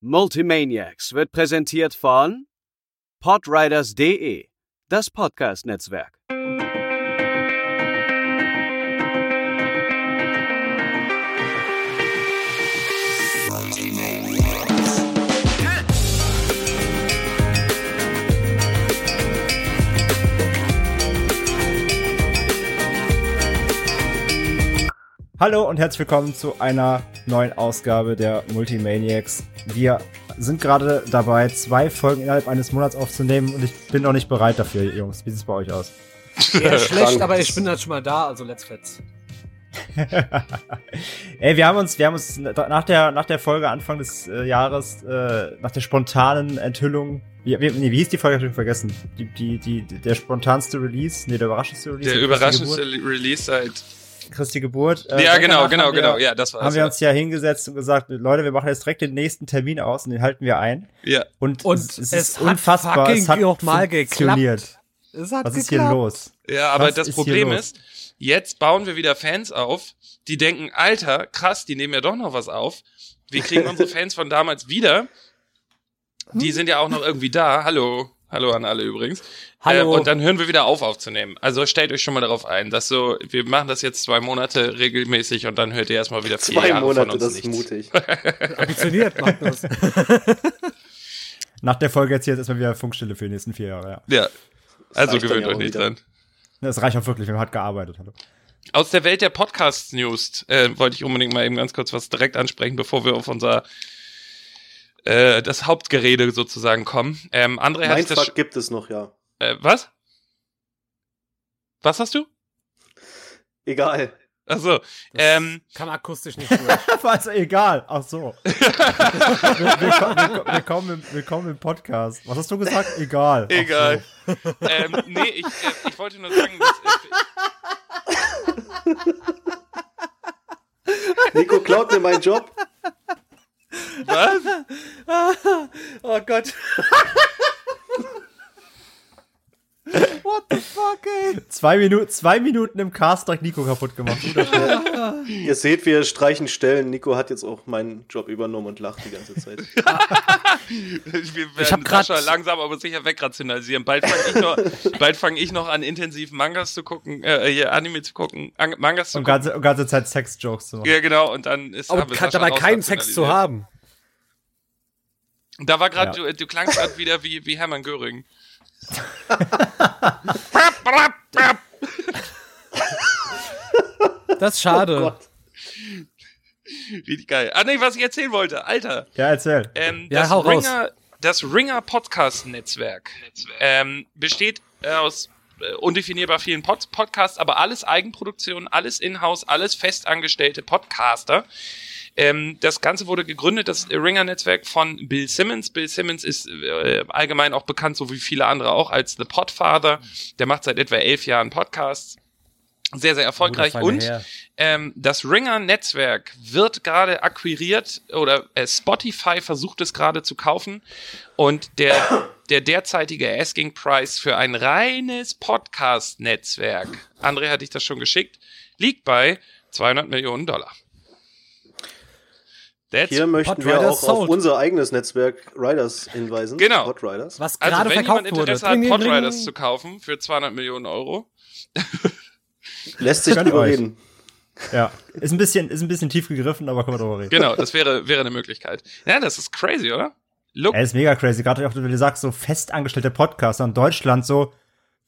Multimaniacs wird präsentiert von podriders.de, das Podcast-Netzwerk. Hallo und herzlich willkommen zu einer neuen Ausgabe der Multimaniacs. Wir sind gerade dabei, zwei Folgen innerhalb eines Monats aufzunehmen und ich bin noch nicht bereit dafür, Jungs. Wie sieht es bei euch aus? Ja, schlecht, aber ich bin dann schon mal da, also let's fetz. Ey, wir haben uns, wir haben uns nach der, nach der Folge Anfang des äh, Jahres, äh, nach der spontanen Enthüllung, wie, wie, nee, wie hieß die Folge? Hab ich vergessen. Die, die, die, der spontanste Release, nee, der überraschendste Release. Der überraschendste Release seit Christi Geburt. Äh, ja, genau, genau, genau. Ja, das war Haben wir uns ja hingesetzt und gesagt, Leute, wir machen jetzt direkt den nächsten Termin aus und den halten wir ein. Ja. Und, und es, es, ist unfassbar. Es hat mal funktioniert. Es hat Was geklappt. ist hier los? Ja, aber Was das Problem ist, jetzt bauen wir wieder Fans auf, die denken, Alter, krass, die nehmen ja doch noch was auf. Wir kriegen unsere Fans von damals wieder. Die sind ja auch noch irgendwie da. Hallo. Hallo an alle übrigens. Hallo. Äh, und dann hören wir wieder auf aufzunehmen. Also stellt euch schon mal darauf ein, dass so, wir machen das jetzt zwei Monate regelmäßig und dann hört ihr erstmal wieder vier zwei Jahre Monate, von uns das ist mutig. Ambitioniert macht das. Nach der Folge jetzt hier erstmal wieder Funkstille für die nächsten vier Jahre, ja. Ja. Also gewöhnt euch nicht dran. Das reicht auch wirklich, wir haben hart gearbeitet. Hallo. Aus der Welt der Podcast-News äh, wollte ich unbedingt mal eben ganz kurz was direkt ansprechen, bevor wir auf unser äh, das Hauptgerede sozusagen kommen. Ähm, André hat das gibt es noch, ja. Äh, was? Was hast du? Egal. Achso, ähm. Kann akustisch nicht durch. Was, egal. Ach so. willkommen, willkommen, im, willkommen im Podcast. Was hast du gesagt? Egal. Egal. So. ähm, nee, ich, äh, ich wollte nur sagen, dass, äh, Nico klaut mir meinen Job. Was? oh Gott. What the fuck, ey? Zwei, Minu zwei Minuten im Cast direkt Nico kaputt gemacht. Ihr seht, wir streichen Stellen. Nico hat jetzt auch meinen Job übernommen und lacht die ganze Zeit. wir ich hab grad langsam aber sicher wegrationalisieren. Bald fange ich, noch, fang ich noch an, intensiv Mangas zu gucken, äh, hier Anime zu gucken, Mangas zu und gucken. Ganze, und ganze Zeit Sex-Jokes zu machen. Ja, genau. Und dann ist Aber kann dabei keinen Sex zu haben. Da war gerade, ja. du, du klangst gerade wieder wie, wie Hermann Göring. das ist schade. Oh Richtig geil. Ah, nee, was ich erzählen wollte. Alter. Ja, erzähl. Ähm, ja, das, hau Ringer, raus. das Ringer Podcast Netzwerk ähm, besteht aus äh, undefinierbar vielen Pod Podcasts, aber alles Eigenproduktion, alles Inhouse, alles festangestellte Podcaster, ähm, das Ganze wurde gegründet, das Ringer-Netzwerk von Bill Simmons. Bill Simmons ist äh, allgemein auch bekannt, so wie viele andere auch, als The Podfather. Der macht seit etwa elf Jahren Podcasts. Sehr, sehr erfolgreich. Und ähm, das Ringer-Netzwerk wird gerade akquiriert oder äh, Spotify versucht es gerade zu kaufen. Und der, der derzeitige Asking Price für ein reines Podcast-Netzwerk, André hatte ich das schon geschickt, liegt bei 200 Millionen Dollar. That's Hier möchten wir auch sold. auf unser eigenes Netzwerk Riders hinweisen. Genau. Podriders. Was also, gerade also, wenn jemand Interesse wurde. hat, Podriders zu kaufen für 200 Millionen Euro. Lässt sich drüber reden. Ja, ist ein bisschen, ist ein bisschen tief gegriffen, aber können wir drüber reden. Genau, das wäre, wäre eine Möglichkeit. Ja, das ist crazy, oder? Look. Ja, ist mega crazy. Gerade auch, wenn du sagst, so festangestellte Podcaster in Deutschland, so,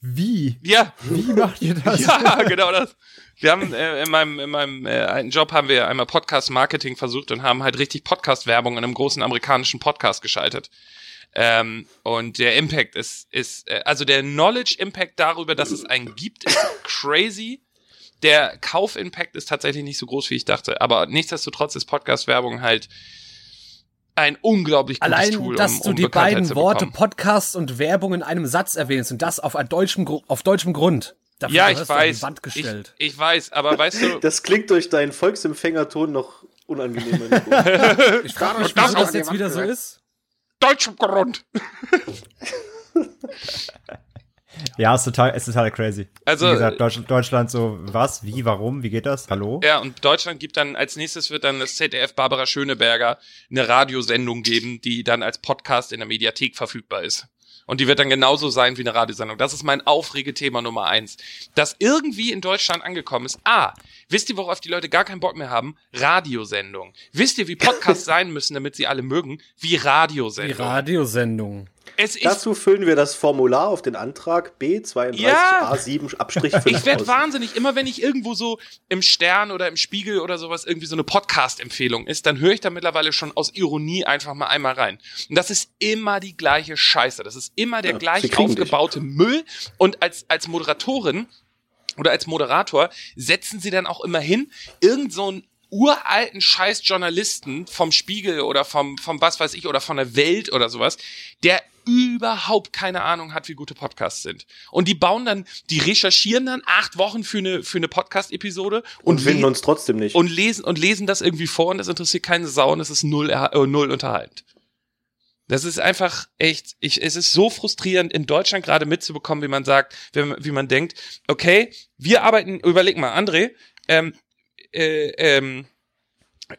wie? Ja. Wie macht ihr das? Ja, genau das. Wir haben äh, in meinem, in meinem äh, einen Job haben wir einmal Podcast-Marketing versucht und haben halt richtig Podcast-Werbung in einem großen amerikanischen Podcast geschaltet. Ähm, und der Impact ist, ist äh, also der Knowledge-Impact darüber, dass es einen gibt, ist crazy. Der Kauf-Impact ist tatsächlich nicht so groß, wie ich dachte. Aber nichtsdestotrotz ist Podcast-Werbung halt ein unglaublich gutes Allein, Tool, dass um, du um die Bekanntheit beiden Worte Podcast und Werbung in einem Satz erwähnst und das auf, deutschem, auf deutschem Grund. Dafür ja, ich weiß. Ich, ich, weiß, aber weißt du. Das klingt durch deinen Volksempfängerton noch unangenehmer. ich frage mich, warum das jetzt wieder so ist. Deutschem Grund. Ja, ist total, ist total crazy. Also- wie gesagt, Deutschland, Deutschland so, was, wie, warum, wie geht das? Hallo? Ja, und Deutschland gibt dann, als nächstes wird dann das ZDF Barbara Schöneberger eine Radiosendung geben, die dann als Podcast in der Mediathek verfügbar ist. Und die wird dann genauso sein wie eine Radiosendung. Das ist mein Aufregethema Nummer eins. Das irgendwie in Deutschland angekommen ist. Ah, wisst ihr, worauf die Leute gar keinen Bock mehr haben? Radiosendung. Wisst ihr, wie Podcasts sein müssen, damit sie alle mögen? Wie Radiosendung. Radiosendung. Dazu füllen wir das Formular auf den Antrag B32A7-5. Ich werde wahnsinnig, immer wenn ich irgendwo so im Stern oder im Spiegel oder sowas irgendwie so eine Podcast-Empfehlung ist, dann höre ich da mittlerweile schon aus Ironie einfach mal einmal rein. Und das ist immer die gleiche Scheiße. Das ist immer der Ja, gleich kriegen dich. aufgebaute Müll. Und als, als Moderatorin oder als Moderator setzen sie dann auch immer hin, irgend so einen uralten scheiß Journalisten vom Spiegel oder vom, vom was weiß ich oder von der Welt oder sowas, der überhaupt keine Ahnung hat, wie gute Podcasts sind. Und die bauen dann, die recherchieren dann acht Wochen für eine, für eine Podcast-Episode und, Und finden uns trotzdem nicht. und lesen, und lesen das irgendwie vor und das interessiert keine Sau und es ist null, äh, null unterhaltend. Das ist einfach echt, ich, es ist so frustrierend, in Deutschland gerade mitzubekommen, wie man sagt, man- wie man denkt, okay, wir arbeiten, überleg mal, André, ähm, äh, ähm,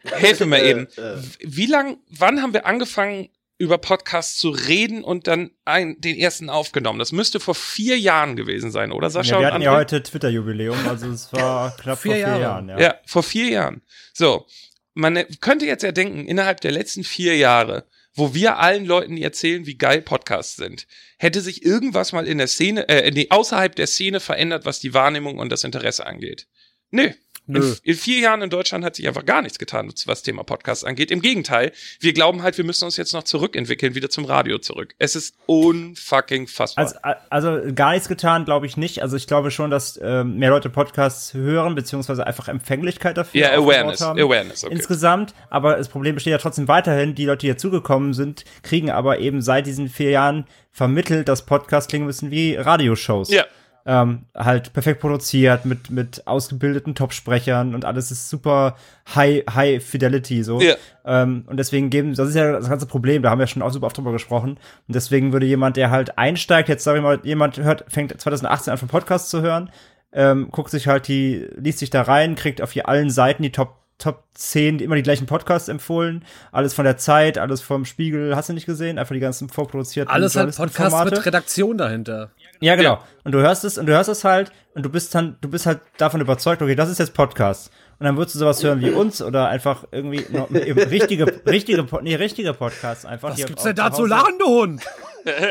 helfe mir Äh, eben. äh. Wie lang, wann haben wir angefangen, über Podcasts zu reden und dann ein, den ersten aufgenommen? Das müsste vor vier Jahren gewesen sein, oder Sascha? Ja, wir und hatten ja heute Twitter-Jubiläum, also es war knapp Vier vor vier Jahre. Jahren. Ja. Ja, vor vier Jahren. So, man könnte jetzt ja denken, innerhalb der letzten vier Jahre, wo wir allen Leuten erzählen, wie geil Podcasts sind, hätte sich irgendwas mal in der Szene, äh, nee, außerhalb der Szene verändert, was die Wahrnehmung und das Interesse angeht. Nö. Nö. In, in vier Jahren in Deutschland hat sich einfach gar nichts getan, was Thema Podcasts angeht. Im Gegenteil, wir glauben halt, wir müssen uns jetzt noch zurückentwickeln, wieder zum Radio zurück. Es ist unfucking fassbar. Also, also gar nichts getan, glaube ich nicht. Also ich glaube schon, dass ähm, mehr Leute Podcasts hören, beziehungsweise einfach Empfänglichkeit dafür ja, aufgebaut Awareness, haben. Awareness, okay. Insgesamt, aber das Problem besteht ja trotzdem weiterhin. Die Leute, die dazugekommen sind, kriegen aber eben seit diesen vier Jahren vermittelt, dass Podcasts klingen müssen wie Radioshows. Ja. Ähm, halt perfekt produziert, mit, mit ausgebildeten Topsprechern und alles ist super high, high fidelity, so. Ja. Ähm, und deswegen geben, das ist ja das ganze Problem, da haben wir schon auch super oft drüber gesprochen. Und deswegen würde jemand, der halt einsteigt, jetzt sag ich mal, jemand hört, fängt 2018 an, von Podcast zu hören, ähm, guckt sich halt die, liest sich da rein, kriegt auf hier allen Seiten die Top Top 10 immer die gleichen Podcasts empfohlen. Alles von der Zeit, alles vom Spiegel, hast du nicht gesehen? Einfach die ganzen vorproduzierten Alles halt Podcast Journalistenformate. mit Redaktion dahinter. Ja, genau. Ja. Und du hörst es und du hörst es halt und du bist dann, du bist halt davon überzeugt, okay, das ist jetzt Podcast. Und dann würdest du sowas hören wie uns oder einfach irgendwie richtige, richtige, nee, richtige Podcasts einfach. Was gibt's denn da zu lachen, du Hund?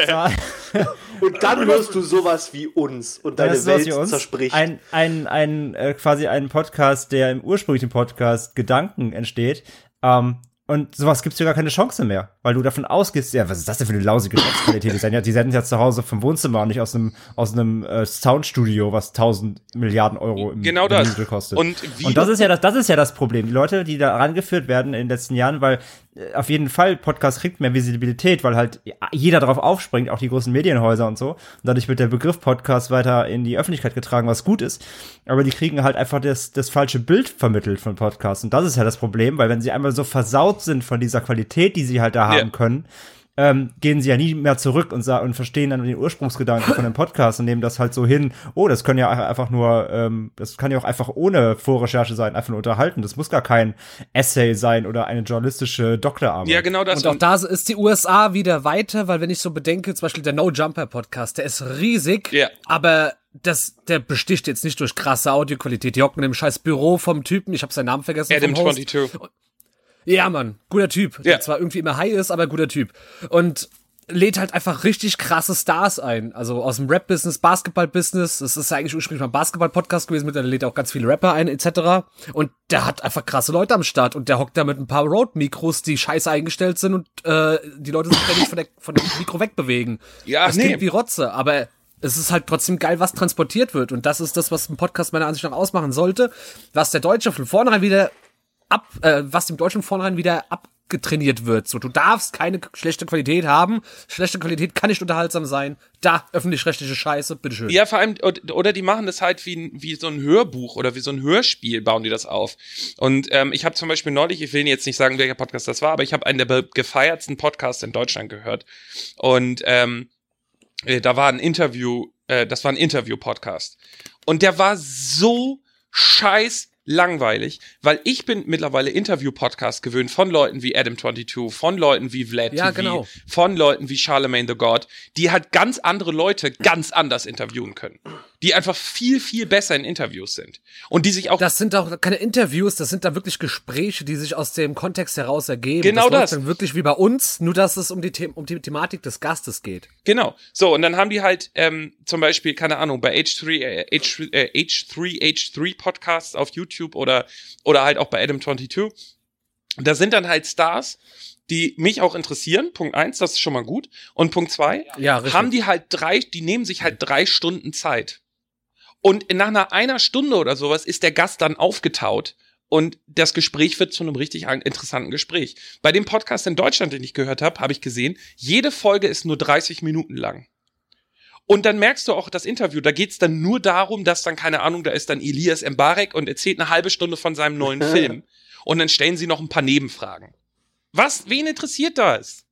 Ja, Und dann hörst du sowas wie uns und deine sowas Welt uns. zerspricht. Ein, ein, ein, äh, quasi ein Podcast, der im ursprünglichen Podcast Gedanken entsteht. Ähm, und sowas gibt's dir gar keine Chance mehr, weil du davon ausgehst, ja, was ist das denn für eine lausige Qualität? Die senden ja, die senden ja zu Hause vom Wohnzimmer und nicht aus einem, aus einem äh, Soundstudio, was 1000 Milliarden Euro im Genau im das. Minute kostet. Und wie und das ist ja das, das ist ja das Problem. Die Leute, die da rangeführt werden in den letzten Jahren, weil äh, auf jeden Fall Podcast kriegt mehr Visibilität, weil halt jeder drauf aufspringt, auch die großen Medienhäuser und so. Und dadurch wird der Begriff Podcast weiter in die Öffentlichkeit getragen, was gut ist. Aber die kriegen halt einfach das, das falsche Bild vermittelt von Podcasts. Und das ist ja das Problem, weil wenn sie einmal so versaut sind von dieser Qualität, die sie halt da haben Ja. können, ähm, gehen sie ja nie mehr zurück und, und verstehen dann den Ursprungsgedanken von dem Podcast und nehmen das halt so hin, oh, das können ja einfach nur, ähm, das kann ja auch einfach ohne Vorrecherche sein, einfach nur unterhalten. Das muss gar kein Essay sein oder eine journalistische Doktorarbeit. ja, genau das. Und auch da ist die USA wieder weiter, weil wenn ich so bedenke, zum Beispiel der No Jumper Podcast, der ist riesig, Ja. aber das, der besticht jetzt nicht durch krasse Audioqualität. Die hocken im scheiß Büro vom Typen, ich habe seinen Namen vergessen. Adam vom Host. 22. Ja, Mann, guter Typ. Ja. Der zwar irgendwie immer high ist, aber guter Typ. Und lädt halt einfach richtig krasse Stars ein. Also aus dem Rap-Business, Basketball-Business. Das ist ja eigentlich ursprünglich mal ein Basketball-Podcast gewesen, mittlerweile lädt er auch ganz viele Rapper ein, etc. Und der hat einfach krasse Leute am Start und der hockt da mit ein paar Rode-Mikros, die scheiße eingestellt sind und äh, die Leute sich ständig von, der, von dem Mikro wegbewegen. Ja, das nee. klingt wie Rotze, aber es ist halt trotzdem geil, was transportiert wird. Und das ist das, was ein Podcast meiner Ansicht nach ausmachen sollte. Was der Deutsche von vornherein wieder ab, äh, was dem Deutschen vornherein wieder abgetrainiert wird. So, du darfst keine schlechte Qualität haben. Schlechte Qualität kann nicht unterhaltsam sein. Da, öffentlich-rechtliche Scheiße, bitteschön. Ja, vor allem, od- oder die machen das halt wie, wie so ein Hörbuch oder wie so ein Hörspiel, bauen die das auf. Und ähm, ich habe zum Beispiel neulich, ich will jetzt nicht sagen, welcher Podcast das war, aber ich habe einen der gefeiertsten Podcasts in Deutschland gehört. Und ähm, äh, da war ein Interview Äh, das war ein Interview-Podcast. Und der war so scheiß langweilig, weil ich bin mittlerweile Interview-Podcasts gewöhnt von Leuten wie Adam22, von Leuten wie Vlad Ja, TV, genau. von Leuten wie Charlemagne the God, die halt ganz andere Leute ganz anders interviewen können. Die einfach viel, viel besser in Interviews sind. Und die sich auch Das sind auch keine Interviews, das sind da wirklich Gespräche, die sich aus dem Kontext heraus ergeben. Genau das. das. Wirklich wie bei uns, nur dass es um die, The um die Thematik des Gastes geht. Genau. So, und dann haben die halt ähm, zum Beispiel, keine Ahnung, bei H3, äh, H3, äh, H3, H3 Podcasts auf YouTube oder, oder halt auch bei Adam22. Da sind dann halt Stars, die mich auch interessieren. Punkt eins, das ist schon mal gut. Und Punkt zwei, Ja, haben die halt drei, die nehmen sich halt drei Stunden Zeit. Und nach einer, einer Stunde oder sowas ist der Gast dann aufgetaut. Und das Gespräch wird zu einem richtig an- interessanten Gespräch. Bei dem Podcast in Deutschland, den ich gehört habe, habe ich gesehen, jede Folge ist nur 30 Minuten lang. Und dann merkst du auch das Interview, da geht's dann nur darum, dass dann, keine Ahnung, da ist dann Elias Mbarek und erzählt eine halbe Stunde von seinem neuen Film. Und dann stellen sie noch ein paar Nebenfragen. Was? Wen interessiert das?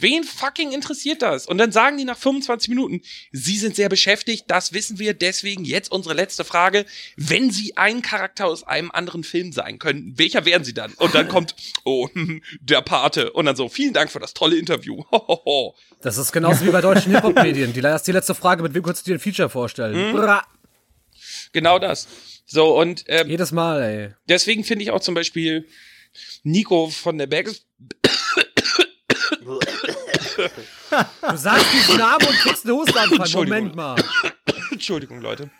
Wen fucking interessiert das? Und dann sagen die nach 25 Minuten, Sie sind sehr beschäftigt, das wissen wir, deswegen jetzt unsere letzte Frage. Wenn Sie ein Charakter aus einem anderen Film sein könnten, welcher wären Sie dann? Und dann kommt, oh, der Pate. Und dann so, vielen Dank für das tolle Interview. Hohoho. Das ist genauso wie bei deutschen Hip-Hop-Medien. Die, die letzte Frage, mit wem könntest du dir ein Feature vorstellen? Bra. Genau das. So, und ähm, Jedes Mal, ey. deswegen finde ich auch zum Beispiel Nico von der Berges. Du sagst diesen Namen und kriegst einen Hustenanfall. Entschuldigung. Moment mal. Entschuldigung, Leute.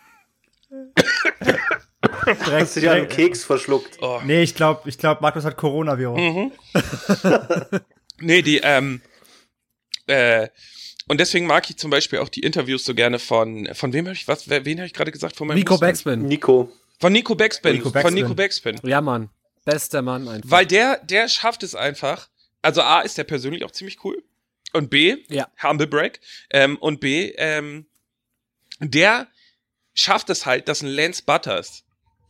Direkt, Hast du dir einen Keks verschluckt? Oh. nee, ich glaube, ich glaub, Markus hat Coronavirus. Nee, die, ähm, äh, und deswegen mag ich zum Beispiel auch die Interviews so gerne von, von wem habe ich, was, wen habe ich gerade gesagt? Von meinem Nico Husten? Backspin. Nico. Von Nico Backspin. Nico Von Backspin. Nico Backspin. Ja, Mann. Bester Mann einfach. Weil der, der schafft es einfach. Also A ist der persönlich auch ziemlich cool. Und B, Ja. Humble Break. Ähm, und B, ähm, der schafft es halt, dass ein Lance Butters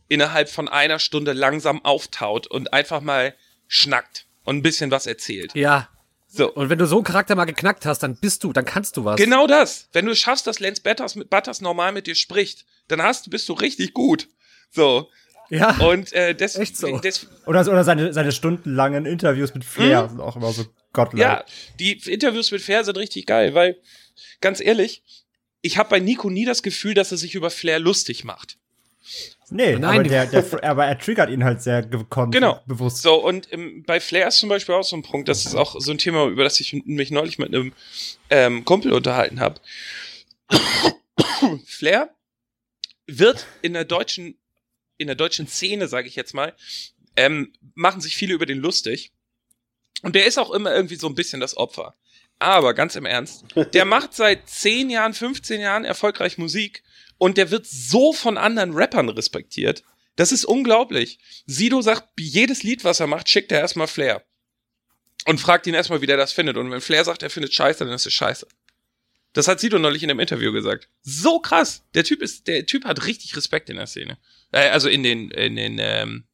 innerhalb von einer Stunde langsam auftaut und einfach mal schnackt und ein bisschen was erzählt. Ja. So. Und wenn du so einen Charakter mal geknackt hast, dann bist du, dann kannst du was. Genau das. Wenn du es schaffst, dass Lance Butters, mit Butters normal mit dir spricht, dann hast, bist du richtig gut. So. Ja. Und äh, des, Echt so. des, Oder, oder seine, seine stundenlangen Interviews mit Flair sind auch immer so Hm? Ja, die Interviews mit Flair sind richtig geil, weil, ganz ehrlich, ich habe bei Nico nie das Gefühl, dass er sich über Flair lustig macht. Nee, Nein, aber, der, der, aber er triggert ihn halt sehr gekonnt. Genau. Bewusst. So, und ähm, bei Flair ist zum Beispiel auch so ein Punkt, das ist auch so ein Thema, über das ich mich neulich mit einem ähm, Kumpel unterhalten habe. Flair wird in der deutschen, in der deutschen Szene, sage ich jetzt mal, ähm, machen sich viele über den lustig. Und der ist auch immer irgendwie so ein bisschen das Opfer. Aber ganz im Ernst, der macht seit 10 Jahren, 15 Jahren erfolgreich Musik und der wird so von anderen Rappern respektiert. Das ist unglaublich. Sido sagt, jedes Lied, was er macht, schickt er erstmal Flair. Und fragt ihn erstmal, wie der das findet. Und wenn Flair sagt, er findet scheiße, dann ist es scheiße. Das hat Sido neulich in einem Interview gesagt. So krass. Der Typ ist, der Typ hat richtig Respekt in der Szene. Äh, also in den, in den, ähm,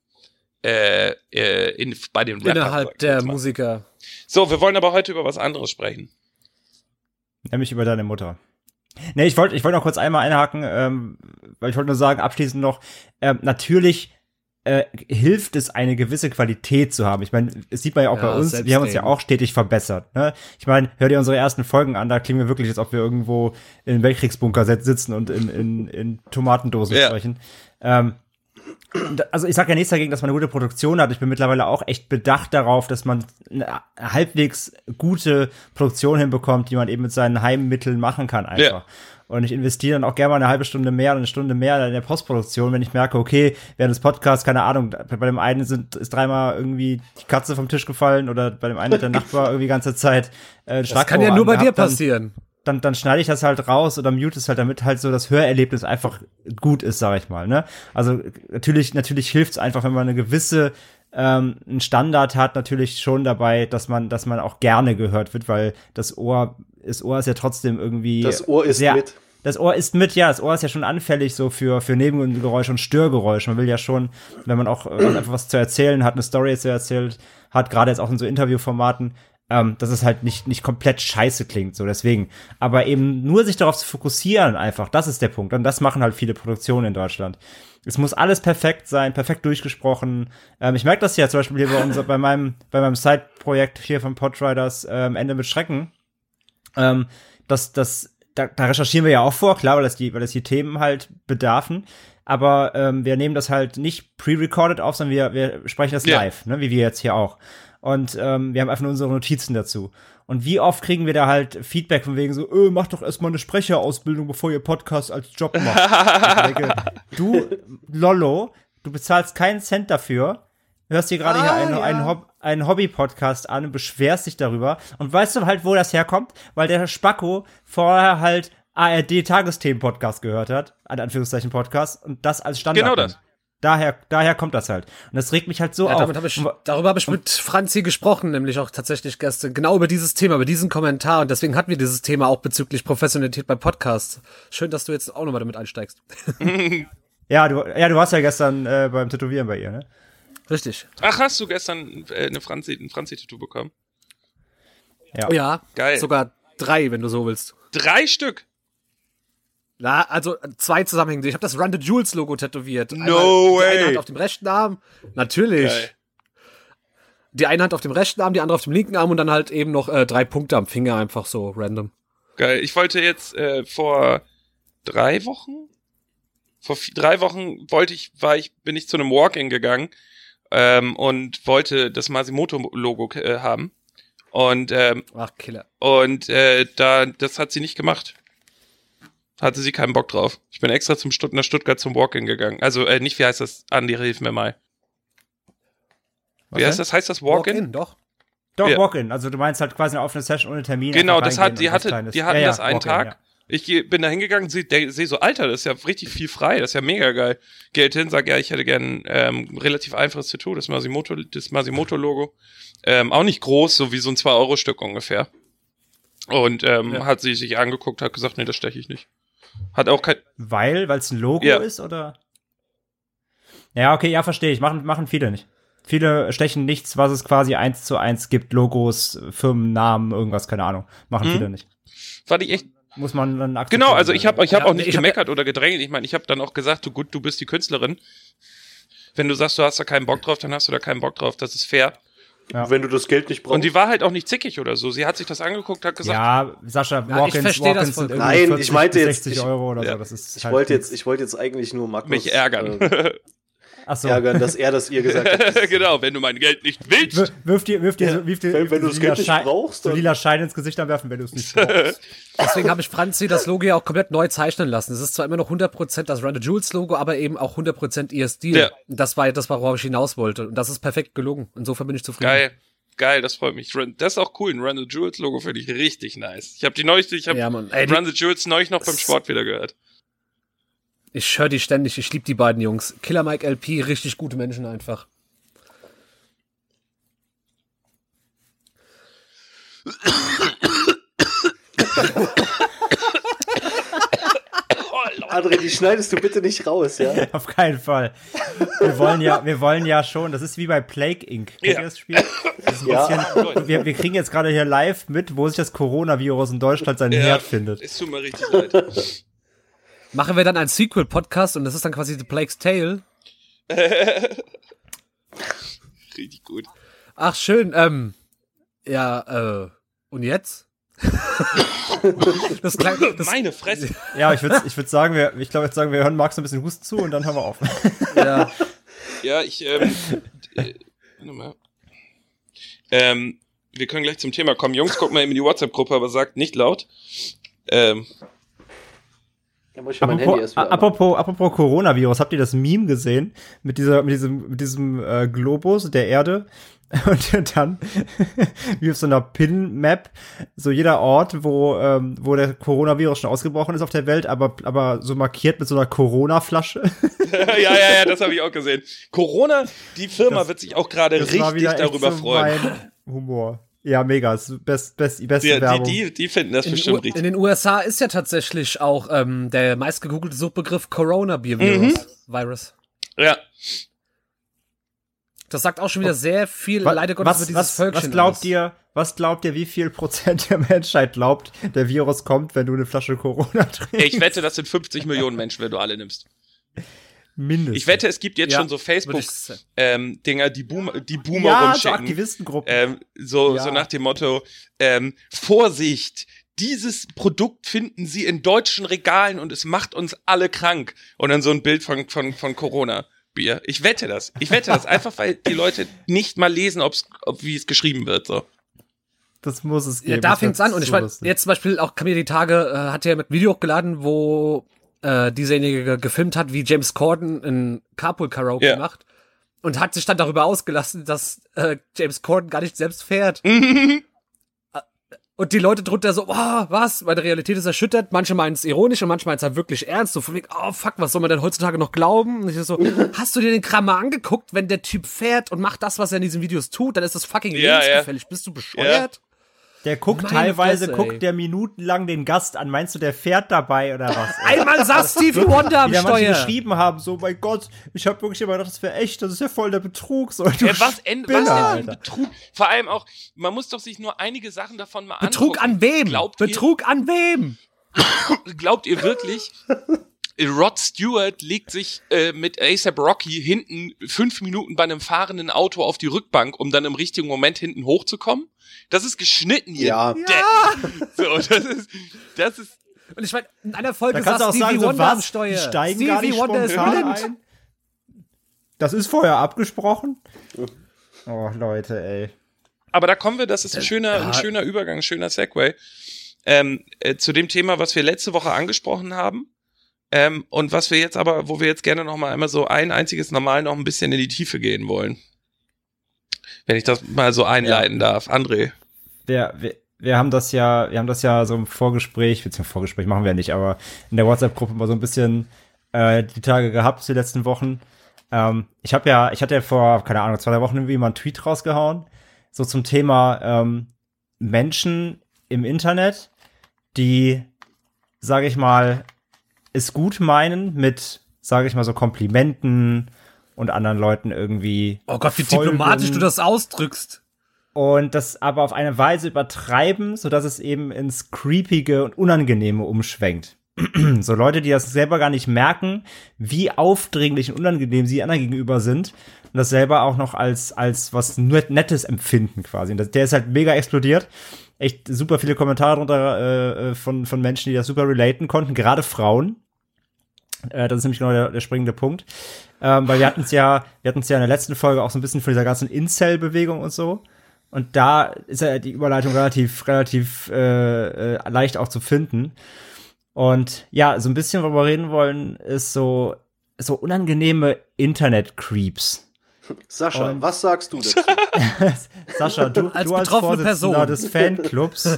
äh, äh, in, bei den Rappern. Innerhalb der. Musiker. So, wir wollen aber heute über was anderes sprechen. Nämlich über deine Mutter. Nee, ich wollte ich wollte noch kurz einmal einhaken, ähm, weil ich wollte nur sagen, abschließend noch, ähm, natürlich äh, hilft es, eine gewisse Qualität zu haben. Ich meine, es sieht man ja auch Ja, bei uns, wir haben uns ja auch stetig verbessert. Ne? Ich meine, hör dir unsere ersten Folgen an, da klingen wir wirklich, als ob wir irgendwo in einem Weltkriegsbunker sit- sitzen und in, in, in Tomatendosen Ja. sprechen. Ähm, also ich sage ja nichts dagegen, dass man eine gute Produktion hat. Ich bin mittlerweile auch echt bedacht darauf, dass man eine halbwegs gute Produktion hinbekommt, die man eben mit seinen Heimmitteln machen kann einfach. Ja. Und ich investiere dann auch gerne mal eine halbe Stunde mehr oder eine Stunde mehr in der Postproduktion, wenn ich merke, okay, während des Podcasts, keine Ahnung, bei dem einen sind, ist dreimal irgendwie die Katze vom Tisch gefallen oder bei dem einen hat der Nachbar irgendwie die ganze Zeit äh, Das kann ja nur bei dir passieren. dann, dann schneide ich das halt raus oder mute es halt, damit halt so das Hörerlebnis einfach gut ist, sag ich mal. Ne? Also natürlich, natürlich hilft es einfach, wenn man eine gewisse ähm, einen Standard hat, natürlich schon dabei, dass man, dass man auch gerne gehört wird, weil das Ohr, das Ohr ist ja trotzdem irgendwie Das Ohr ist sehr, mit. Das Ohr ist mit, ja, das Ohr ist ja schon anfällig so für, für Nebengeräusche und Störgeräusche. Man will ja schon, wenn man auch äh, einfach was zu erzählen hat, eine Story zu erzählt hat, gerade jetzt auch in so Interviewformaten, ähm, dass es halt nicht, nicht komplett scheiße klingt, so deswegen. Aber eben nur sich darauf zu fokussieren einfach, das ist der Punkt. Und das machen halt viele Produktionen in Deutschland. Es muss alles perfekt sein, perfekt durchgesprochen. Ähm, ich merke das ja zum Beispiel hier bei, unser, bei meinem, bei meinem Side-Projekt hier von Podriders, ähm, Ende mit Schrecken. Ähm, dass, dass, da, da recherchieren wir ja auch vor, klar, weil das die, weil das die Themen halt bedarfen. Aber ähm, wir nehmen das halt nicht pre-recorded auf, sondern wir, wir sprechen das Ja. live, ne, wie wir jetzt hier auch. Und ähm, wir haben einfach nur unsere Notizen dazu. Und wie oft kriegen wir da halt Feedback von wegen so, öh, macht doch erstmal eine Sprecherausbildung, bevor ihr Podcast als Job macht. denke, du, Lollo, du bezahlst keinen Cent dafür, hörst dir gerade hier einen, einen, Hob einen Hobby-Podcast an und beschwerst dich darüber. Und weißt du halt, wo das herkommt? Weil der Spacko vorher halt ARD-Tagesthemen-Podcast gehört hat, an Anführungszeichen Podcast, und das als Standard. Genau das. Daher, daher kommt das halt. Und das regt mich halt so Ja, auf. hab ich, darüber habe ich mit Franzi gesprochen, nämlich auch tatsächlich gestern, genau über dieses Thema, über diesen Kommentar. Und deswegen hatten wir dieses Thema auch bezüglich Professionalität bei Podcasts. Schön, dass du jetzt auch nochmal damit einsteigst. Ja, du, ja, du warst ja gestern äh, beim Tätowieren bei ihr, ne? Richtig. Ach, hast du gestern äh, eine Franzi, ein Franzi-Tattoo bekommen? Ja. Oh ja, Geil. sogar drei, wenn du so willst. Drei Stück. Na, also zwei zusammenhängende. Ich habe das Run the Jewels Logo tätowiert. No Einmal Die way. eine Hand auf dem rechten Arm. Natürlich. Geil. Die eine Hand auf dem rechten Arm, die andere auf dem linken Arm und dann halt eben noch äh, drei Punkte am Finger, einfach so random. Geil. Ich wollte jetzt äh, vor drei Wochen, vor vi- drei Wochen wollte ich, war ich, bin ich zu einem Walk-in gegangen ähm, und wollte das Masimoto-Logo äh, haben. Und ähm, Ach, Killer. und äh, da, das hat sie nicht gemacht. Hatte sie keinen Bock drauf. Ich bin extra zum Stutt nach Stuttgart zum Walk-in gegangen. Also äh, nicht, wie heißt das? Andi, hilf mir mal. Was Wie heißt das? Heißt das Walk-in? doch. Doch, Ja. Walk-in. Also du meinst halt quasi eine offene Session ohne Termin. Genau, das hat, die hatte, die hatten Ja, ja, das einen Walk-in, Tag. ja. Ich bin da hingegangen, sehe seh so, Alter, das ist ja richtig viel frei, das ist ja mega geil. Halt hin, sag, ja, ich hätte gern ähm, relativ einfaches Tattoo, das Masimoto, das Masimoto-Logo. Ähm, auch nicht groß, so wie so ein 2-Euro-Stück ungefähr. Und ähm, Ja. hat sie sich angeguckt, hat gesagt, nee, das steche ich nicht. Hat auch kein, Weil, weil es ein Logo Ja. ist, oder? Ja, okay, ja, verstehe ich. Machen, machen viele nicht. Viele stechen nichts, was es quasi eins zu eins gibt. Logos, Firmennamen, irgendwas, keine Ahnung. Machen Mhm. viele nicht. fand ich echt Muss man dann akzeptieren. Genau, also ich habe ich hab Ja, auch nicht ich hab- gemeckert oder gedrängt. Ich meine, ich habe dann auch gesagt, du gut, du bist die Künstlerin. Wenn du sagst, du hast da keinen Bock drauf, dann hast du da keinen Bock drauf. Das ist fair. Wenn du das Geld nicht brauchst. Und die war halt auch nicht zickig oder so. Sie hat sich das angeguckt, hat gesagt, Ja, Sascha, Ja, ich Walk-ins, verstehe das irgendwie Nein, 40 ich meinte jetzt- 60 ich- Euro oder ja, so. Das ist ich halt wollte jetzt, ich wollte jetzt eigentlich nur Magnus mich ärgern. Äh, so. ärgern, dass er das ihr gesagt hat. genau, wenn du mein Geld nicht willst. Wir- Wirf dir, wirf dir, wirf dir wenn- wenn du das lila Geld nicht Schein- brauchst, so dann- lila Schein ins Gesicht anwerfen, wenn du es nicht brauchst. Deswegen habe ich Franzi das Logo ja auch komplett neu zeichnen lassen. Es ist zwar immer noch 100% das Run the Jewels Logo, aber eben auch 100% ihr Stil. Ja. Das war das, worauf ich hinaus wollte. Und das ist perfekt gelungen. Insofern bin ich zufrieden. Geil. Geil, das freut mich. Das ist auch cool. Ein Run the Jewels Logo finde ich richtig nice. Ich habe die neueste, ich habe Ja, Run the Jewels neulich noch beim Sport wieder gehört. Ich höre die ständig. Ich liebe die beiden Jungs. Killer Mike LP, richtig gute Menschen einfach. André, die schneidest du bitte nicht raus, ja? Auf keinen Fall. Wir wollen ja, wir wollen ja schon, das ist wie bei Plague Inc. Kennt Ja. ihr das Spiel? Das Ja. bisschen, wir, wir kriegen jetzt gerade hier live mit, wo sich das Coronavirus in Deutschland seinen Ja. Herd findet. Es tut mir richtig leid. Machen wir dann ein Sequel-Podcast und das ist dann quasi The Plague's Tale. richtig gut. Ach, schön. Ähm, ja, äh, und jetzt? das klang, das, Meine Fresse. Ja, ich würde ich würd sagen, wir, ich glaube, jetzt sagen wir hören Max ein bisschen Husten zu und dann hören wir auf. ja, Ja, ich, ähm, äh, warte mal. Ähm, wir können gleich zum Thema kommen. Jungs, guckt mal eben in die WhatsApp-Gruppe, aber sagt nicht laut. Ähm, Da muss ich mein Handy Apropos, erst apropos, apropos Coronavirus, habt ihr das Meme gesehen mit dieser, mit diesem, mit diesem äh, Globus der Erde? Und dann, wie auf so einer Pin-Map, so jeder Ort, wo, ähm, wo der Coronavirus schon ausgebrochen ist auf der Welt, aber, aber so markiert mit so einer Corona-Flasche. ja, ja, ja, das habe ich auch gesehen. Corona, die Firma Das- wird sich auch gerade richtig darüber so freuen. mein Humor. Ja, mega, das ist best, best, die beste Die, die, Werbung. die, die finden das in, den bestimmt U- in richtig. den USA ist ja tatsächlich auch ähm, der meistgegoogelte Suchbegriff Coronavirus. Virus. Ja. Das sagt auch schon wieder sehr viel, Wa- leider Gottes, über was, dieses was, Völkchen. was glaubt ihr, was glaubt ihr, wie viel Prozent der Menschheit glaubt, der Virus kommt, wenn du eine Flasche Corona trinkst? Ich wette, das sind 50 Millionen Menschen, wenn du alle nimmst. Mindestens. Ich wette, es gibt jetzt Ja, schon so Facebook-Dinger, die, Boom, die Boomer ja, so rumschicken. Aktivistengruppen. Ähm, so, Ja. so nach dem Motto, ähm, Vorsicht, dieses Produkt finden Sie in deutschen Regalen und es macht uns alle krank. Und dann so ein Bild von, von, von Corona-Bier. Ich wette das. Ich wette das. Einfach, weil die Leute nicht mal lesen, ob's, ob, wie es geschrieben wird. So. das muss es geben. Ja, da fängt's an. Und ich so war lustig. jetzt zum Beispiel auch Camille die Tage, äh, hat ja mit Video hochgeladen, wo äh, dieserjenige gefilmt hat, wie James Corden in Carpool Karaoke Ja. macht. Und hat sich dann darüber ausgelassen, dass äh, James Corden gar nicht selbst fährt. Und die Leute drunter so, oh, was? Meine Realität ist erschüttert. Manche meinen es ironisch und manche meinen es halt wirklich ernst. So von wegen, oh fuck, was soll man denn heutzutage noch glauben? Und ich so, hast du dir den Kram mal angeguckt? Wenn der Typ fährt und macht das, was er in diesen Videos tut, dann ist das fucking ja. lebensgefällig. Bist du bescheuert? Der guckt Meine teilweise, Fresse, ey. guckt der minutenlang den Gast an. Meinst du, der fährt dabei oder was? Einmal saß Stevie Wonder am da manche Steuer. geschrieben haben, so, mein Gott, ich habe wirklich immer gedacht, das wäre echt, das ist ja voll der Betrug. So, du Ja, was, end, was Spinner, denn für ein. Betrug? Vor allem auch, man muss doch sich nur einige Sachen davon mal Betrug angucken. an wem? Glaubt Betrug an wem? Ihr, glaubt ihr wirklich, Rod Stewart legt sich äh, mit ASAP Rocky hinten fünf Minuten bei einem fahrenden Auto auf die Rückbank, um dann im richtigen Moment hinten hochzukommen? Das ist geschnitten hier. Ja. Deppen. So, das ist, das ist, Und ich meine, in einer Folge auch Stevie sagen, Wonder am was, Steuer. die steigen Stevie gar nicht Wonder ist blind. ein. Das ist vorher abgesprochen? Oh, Leute, ey. aber da kommen wir, das ist ein schöner, ein schöner Übergang, ein schöner Segway, ähm, äh, zu dem Thema, was wir letzte Woche angesprochen haben. Ähm, und was wir jetzt aber, wo wir jetzt gerne noch mal einmal so ein einziges Normal noch ein bisschen in die Tiefe gehen wollen. Wenn ich das mal so einleiten darf. André. Wir, wir, wir haben das ja, wir haben das ja so im Vorgespräch, beziehungsweise Vorgespräch machen wir ja nicht, aber in der WhatsApp-Gruppe mal so ein bisschen äh, die Tage gehabt, die letzten Wochen. Ähm, ich habe ja, ich hatte ja vor, keine Ahnung, zwei drei Wochen irgendwie mal einen Tweet rausgehauen, so zum Thema ähm, Menschen im Internet, die, sage ich mal, es gut meinen mit, sage ich mal, so Komplimenten und anderen Leuten irgendwie. Oh Gott, wie folgen. diplomatisch du das ausdrückst. Und das aber auf eine Weise übertreiben, sodass es eben ins Creepige und Unangenehme umschwenkt. so Leute, die das selber gar nicht merken, wie aufdringlich und unangenehm sie anderen gegenüber sind und das selber auch noch als, als was Net- Nettes empfinden quasi. Und das, der ist halt mega explodiert. Echt super viele Kommentare drunter äh, äh, von, von Menschen, die das super relaten konnten, gerade Frauen. Äh, das ist nämlich genau der, der springende Punkt. Ähm, weil wir hatten es ja, wir hatten es ja in der letzten Folge auch so ein bisschen von dieser ganzen Incel-Bewegung und so. Und da ist ja die Überleitung relativ, relativ äh, äh, leicht auch zu finden. Und ja, so ein bisschen, worüber wir reden wollen, ist so, so unangenehme Internet-Creeps. Sascha, Und- was sagst du dazu? Sascha, du Als du als betroffene Vorsitzender Person. des Fanclubs.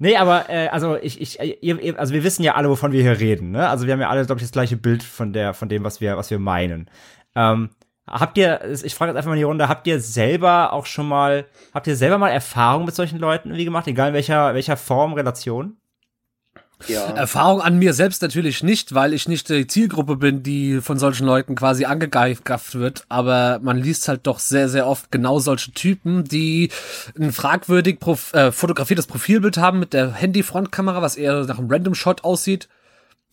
nee, aber äh, also ich, ich, ihr, ihr, also wir wissen ja alle, wovon wir hier reden. Ne? Also wir haben ja alle, glaube ich, das gleiche Bild von der, von dem, was wir, was wir meinen. Ähm, habt ihr, ich frage jetzt einfach mal in die Runde, habt ihr selber auch schon mal, habt ihr selber mal Erfahrung mit solchen Leuten irgendwie gemacht, egal in welcher, welcher Form, Relation? Ja. Erfahrung an mir selbst natürlich nicht, weil ich nicht die Zielgruppe bin, die von solchen Leuten quasi angegeift wird. Aber man liest halt doch sehr, sehr oft genau solche Typen, die ein fragwürdig prof äh, fotografiertes Profilbild haben mit der Handy-Frontkamera, was eher nach einem Random-Shot aussieht.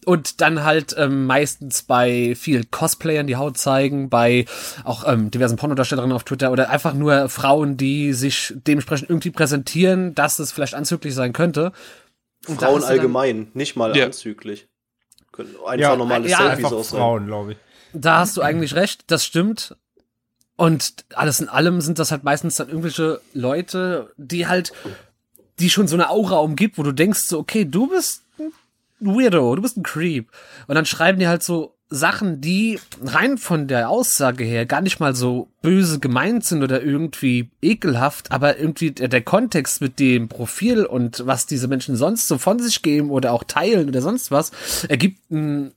Und dann halt ähm, meistens bei vielen Cosplayern die Haut zeigen, bei auch ähm, diversen Pornodarstellerinnen auf Twitter oder einfach nur Frauen, die sich dementsprechend irgendwie präsentieren, dass es vielleicht anzüglich sein könnte. Frauen allgemein, nicht mal Ja. anzüglich. Können einfach normale ja, Selfies Einfach. Frauen, glaube ich. Da hast du eigentlich recht, das stimmt. Und alles in allem sind das halt meistens dann irgendwelche Leute, die halt, die schon so eine Aura umgibt, wo du denkst so, okay, du bist ein Weirdo, du bist ein Creep. Und dann schreiben die halt so Sachen, die rein von der Aussage her gar nicht mal so böse gemeint sind oder irgendwie ekelhaft, aber irgendwie der, der Kontext mit dem Profil und was diese Menschen sonst so von sich geben oder auch teilen oder sonst was, ergibt ein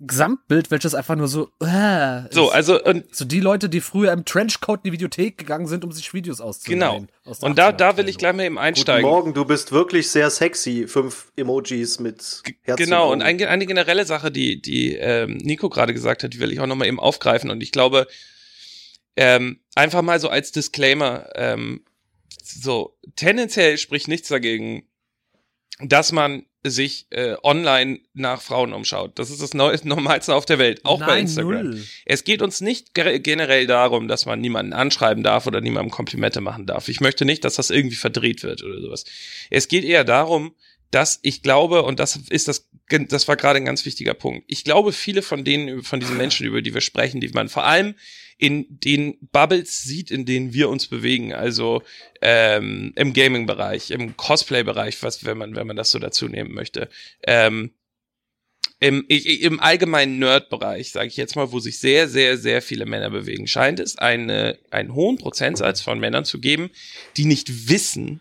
Gesamtbild, welches einfach nur so, äh, So, ist. also, und so die Leute, die früher im Trenchcoat in die Videothek gegangen sind, um sich Videos auszuleihen. genau. Aus Und da, 80er da will ich gleich mal eben Guten einsteigen. Morgen, du bist wirklich sehr sexy. Fünf Emojis mit Herzen. Genau, und eine, eine generelle Sache, die, die ähm, Nico gerade gesagt hat, die will ich auch nochmal eben aufgreifen. Und ich glaube, Ähm, einfach mal so als Disclaimer, ähm, so, tendenziell spricht nichts dagegen, dass man sich äh, online nach Frauen umschaut. Das ist das Neu Normalste auf der Welt, auch bei Nein, Instagram. null. Es geht uns nicht ge- generell darum, dass man niemanden anschreiben darf oder niemandem Komplimente machen darf. Ich möchte nicht, dass das irgendwie verdreht wird oder sowas. Es geht eher darum, dass ich glaube, und das ist das, das war gerade ein ganz wichtiger Punkt. Ich glaube, viele von denen, von diesen Menschen, über die wir sprechen, die man vor allem in den Bubbles sieht, in denen wir uns bewegen, also ähm, im Gaming-Bereich, im Cosplay-Bereich, was, wenn man, wenn man das so dazu nehmen möchte, ähm, im, im allgemeinen Nerd-Bereich, sage ich jetzt mal, wo sich sehr, sehr, sehr viele Männer bewegen, scheint es eine, einen hohen Prozentsatz von Männern zu geben, die nicht wissen,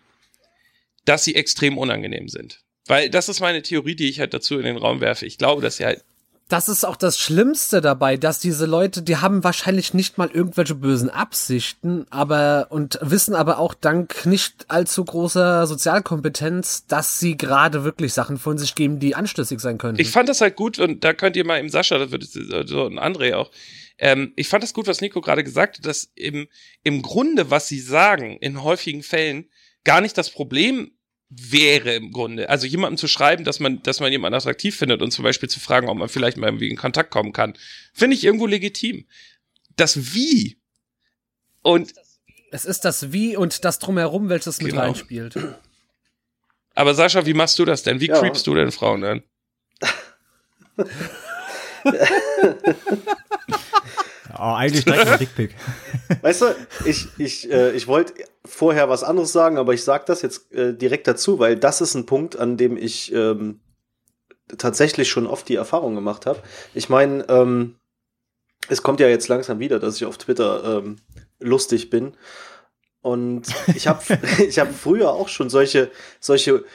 dass sie extrem unangenehm sind. Weil das ist meine Theorie, die ich halt dazu in den Raum werfe. Ich glaube, dass sie halt Das ist auch das Schlimmste dabei, dass diese Leute, die haben wahrscheinlich nicht mal irgendwelche bösen Absichten, aber und wissen aber auch dank nicht allzu großer Sozialkompetenz, dass sie gerade wirklich Sachen von sich geben, die anstößig sein können. Ich fand das halt gut und da könnt ihr mal im Sascha, das wird so ein André auch. Ähm, ich fand das gut, was Nico gerade gesagt hat, dass im, im Grunde, was sie sagen, in häufigen Fällen gar nicht das Problem wäre im Grunde. Also jemandem zu schreiben, dass man, dass man jemanden attraktiv findet und zum Beispiel zu fragen, ob man vielleicht mal irgendwie in Kontakt kommen kann, finde ich irgendwo legitim. Das Wie und es ist das Wie und das Drumherum, welches mit Genau. reinspielt. aber Sascha, wie machst du das denn? Wie Ja. creepst du denn Frauen an? Oh, eigentlich direkt ein Dickpick. Weißt du, ich, ich, äh, ich wollte vorher was anderes sagen, aber ich sag das jetzt äh, direkt dazu, weil das ist ein Punkt, an dem ich ähm, tatsächlich schon oft die Erfahrung gemacht habe. Ich meine, ähm, es kommt ja jetzt langsam wieder, dass ich auf Twitter ähm, lustig bin. Und ich habe ich hab früher auch schon solche, solche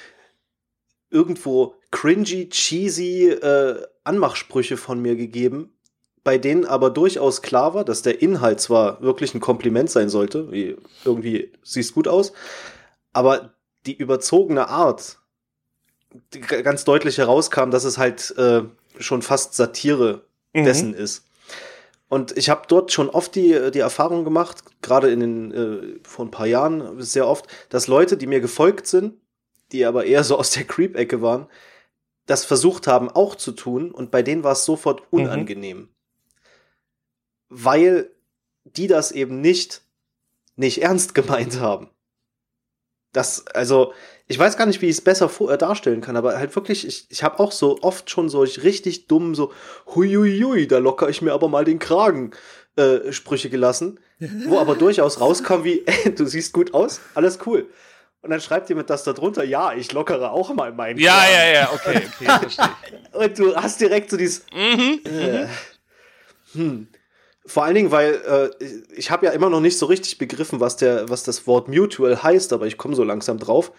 irgendwo cringy, cheesy äh, Anmachsprüche von mir gegeben, bei denen aber durchaus klar war, dass der Inhalt zwar wirklich ein Kompliment sein sollte, wie irgendwie siehst gut aus, aber die überzogene Art die ganz deutlich herauskam, dass es halt äh, schon fast Satire Mhm. dessen ist. Und ich habe dort schon oft die, die Erfahrung gemacht, gerade in den äh, vor ein paar Jahren sehr oft, dass Leute, die mir gefolgt sind, die aber eher so aus der Creep-Ecke waren, das versucht haben auch zu tun und bei denen war es sofort unangenehm. Weil die das eben nicht, nicht ernst gemeint haben. Das, also, ich weiß gar nicht, wie ich es besser vor, äh, darstellen kann, aber halt wirklich, ich, ich habe auch so oft schon solch richtig dumm, so, huiuiui, da locker ich mir aber mal den Kragen äh, Sprüche gelassen, wo aber durchaus rauskam wie, ey, du siehst gut aus, alles cool. Und dann schreibt jemand das da drunter, ja, ich lockere auch mal meinen Ja, Kragen. ja, ja, okay, okay, verstehe. Und du hast direkt so dieses, Mhm. äh, hm. Vor allen Dingen, weil äh, ich habe ja immer noch nicht so richtig begriffen, was der, was das Wort Mutual heißt, aber ich komme so langsam drauf.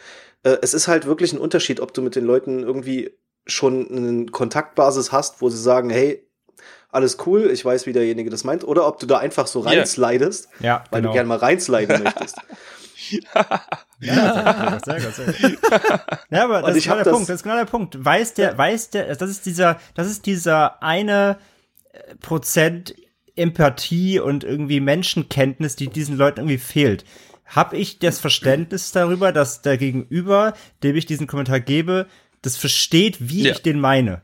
Äh, es ist halt wirklich ein Unterschied, ob du mit den Leuten irgendwie schon eine Kontaktbasis hast, wo sie sagen, hey, alles cool, ich weiß, wie derjenige das meint, oder ob du da einfach so Ja. reinslidest, Ja, weil genau. du gern mal reinsliden möchtest. Ja, sehr gut, sehr gut, sehr gut. Ja, aber das ist genau der Punkt. Das ist genau der Punkt. Weiß der, weiß der, das ist dieser, das ist dieser eine äh, Prozent Empathie und irgendwie Menschenkenntnis, die diesen Leuten irgendwie fehlt. Hab ich das Verständnis darüber, dass der Gegenüber, dem ich diesen Kommentar gebe, das versteht, wie Ja. ich den meine.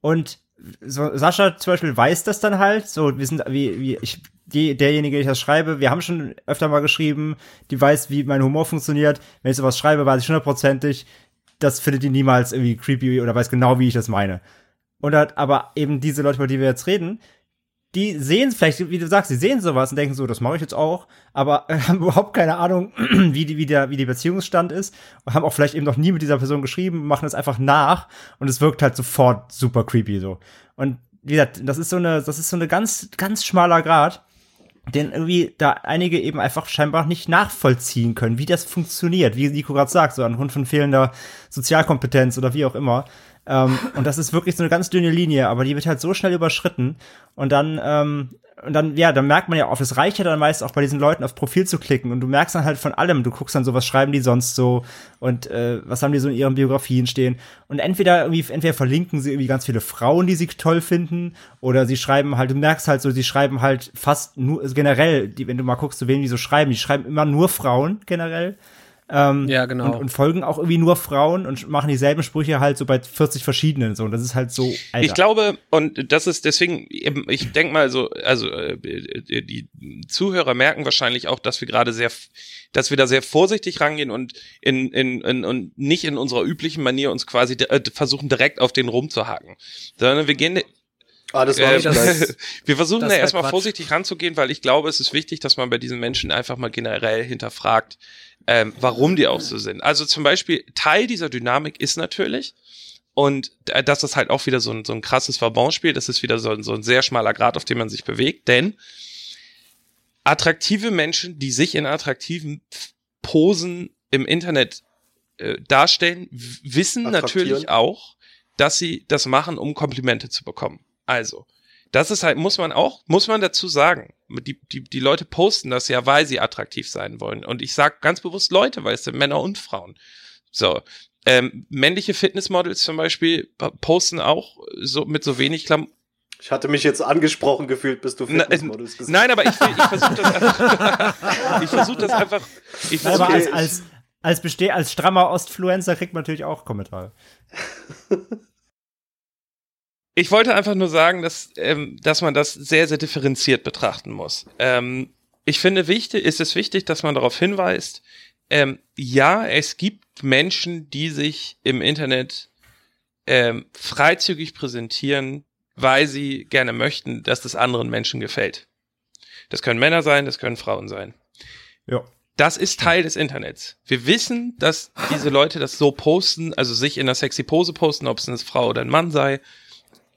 Und so, Sascha zum Beispiel weiß das dann halt. So, wir sind, wie, wie ich, die, derjenige, der ich das schreibe, wir haben schon öfter mal geschrieben, die weiß, wie mein Humor funktioniert. Wenn ich sowas schreibe, weiß ich hundertprozentig, das findet die niemals irgendwie creepy oder weiß genau, wie ich das meine. Und hat, aber eben diese Leute, über die wir jetzt reden, die sehen vielleicht, wie du sagst, die sehen sowas und denken so, das mache ich jetzt auch, aber haben überhaupt keine Ahnung, wie die, wie der, wie die Beziehungsstand ist und haben auch vielleicht eben noch nie mit dieser Person geschrieben, machen es einfach nach und es wirkt halt sofort super creepy so. Und wie gesagt, das ist so eine, das ist so eine ganz, ganz schmaler Grad, den irgendwie da einige eben einfach scheinbar nicht nachvollziehen können, wie das funktioniert, wie Nico gerade sagt, so anhand von fehlender Sozialkompetenz oder wie auch immer. Ähm, und das ist wirklich so eine ganz dünne Linie, aber die wird halt so schnell überschritten. Und dann, ähm, und dann, ja, dann merkt man ja auch, es reicht ja dann meist auch bei diesen Leuten aufs Profil zu klicken. Und du merkst dann halt von allem, du guckst dann so, was schreiben die sonst so? Und äh, was haben die so in ihren Biografien stehen? Und entweder irgendwie, entweder verlinken sie irgendwie ganz viele Frauen, die sie toll finden oder sie schreiben halt, du merkst halt so, sie schreiben halt fast nur, also generell, die, wenn du mal guckst, zu wem die so schreiben, die schreiben immer nur Frauen generell ähm, Ja, genau. Und, und folgen auch irgendwie nur Frauen und machen dieselben Sprüche halt so bei 40 verschiedenen so. Und das ist halt so. Alter. Ich glaube, und das ist deswegen, eben, ich denke mal so, also äh, die Zuhörer merken wahrscheinlich auch, dass wir gerade sehr, dass wir da sehr vorsichtig rangehen und in, in, in und nicht in unserer üblichen Manier uns quasi äh, versuchen direkt auf den rumzuhaken, sondern wir gehen Ah, das war äh, nicht nice. wir versuchen das da wär erstmal Quatsch. vorsichtig ranzugehen, weil ich glaube, es ist wichtig, dass man bei diesen Menschen einfach mal generell hinterfragt, ähm, warum die auch so sind. Also zum Beispiel, Teil dieser Dynamik ist natürlich, und äh, das ist halt auch wieder so ein, so ein krasses Verbandspiel, das ist wieder so ein, so ein sehr schmaler Grad, auf dem man sich bewegt, denn attraktive Menschen, die sich in attraktiven Posen im Internet äh, darstellen, wissen natürlich auch, dass sie das machen, um Komplimente zu bekommen. Also, das ist halt, muss man auch, muss man dazu sagen. Die, die, die Leute posten das ja, weil sie attraktiv sein wollen. Und ich sage ganz bewusst Leute, weil es sind Männer und Frauen. So. Ähm, männliche Fitnessmodels zum Beispiel posten auch so mit so wenig Klamotten. Ich hatte mich jetzt angesprochen gefühlt, bis du Na, Fitnessmodels gesagt Nein, aber ich, ich versuche das einfach. ich versuche das einfach. Ich Aber versuche als, als, als, besteh als strammer Ostfluencer kriegt man natürlich auch Kommentare. Ich wollte einfach nur sagen, dass, ähm, dass man das sehr, sehr differenziert betrachten muss. Ähm, ich finde, wichtig, ist es wichtig, dass man darauf hinweist, ähm, ja, es gibt Menschen, die sich im Internet ähm, freizügig präsentieren, weil sie gerne möchten, dass das anderen Menschen gefällt. Das können Männer sein, das können Frauen sein. Ja. Das ist Teil des Internets. Wir wissen, dass diese Leute das so posten, also sich in einer sexy Pose posten, ob es eine Frau oder ein Mann sei.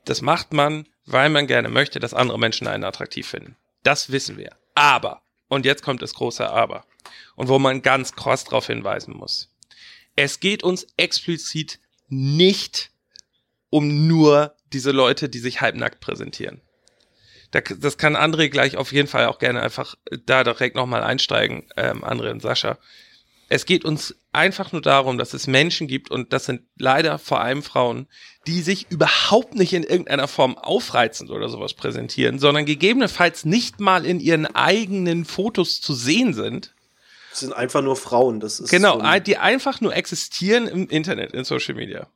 Das macht man, weil man gerne möchte, dass andere Menschen einen attraktiv finden. Das wissen wir. Aber, und jetzt kommt das große Aber, und wo man ganz krass darauf hinweisen muss. Es geht uns explizit nicht um nur diese Leute, die sich halbnackt präsentieren. Da- Das kann André gleich auf jeden Fall auch gerne einfach da direkt nochmal einsteigen, ähm, André und Sascha. Es geht uns einfach nur darum, dass es Menschen gibt, und das sind leider vor allem Frauen, die sich überhaupt nicht in irgendeiner Form aufreizend oder sowas präsentieren, sondern gegebenenfalls nicht mal in ihren eigenen Fotos zu sehen sind. Das sind einfach nur Frauen. Das ist Genau, so ein- die einfach nur existieren im Internet, in Social Media.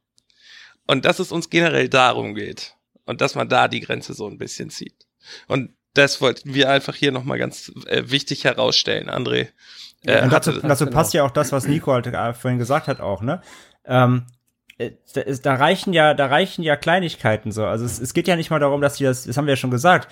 Und dass es uns generell darum geht. Und dass man da die Grenze so ein bisschen zieht. Und das wollten wir einfach hier nochmal ganz äh, wichtig herausstellen, André. Äh, und dazu, hatte, dazu genau. passt ja auch das, was Nico halt äh, vorhin gesagt hat, auch, ne? Ähm, äh, da, ist, da reichen ja, da reichen ja Kleinigkeiten so. Also es, es geht ja nicht mal darum, dass die das, das haben wir ja schon gesagt.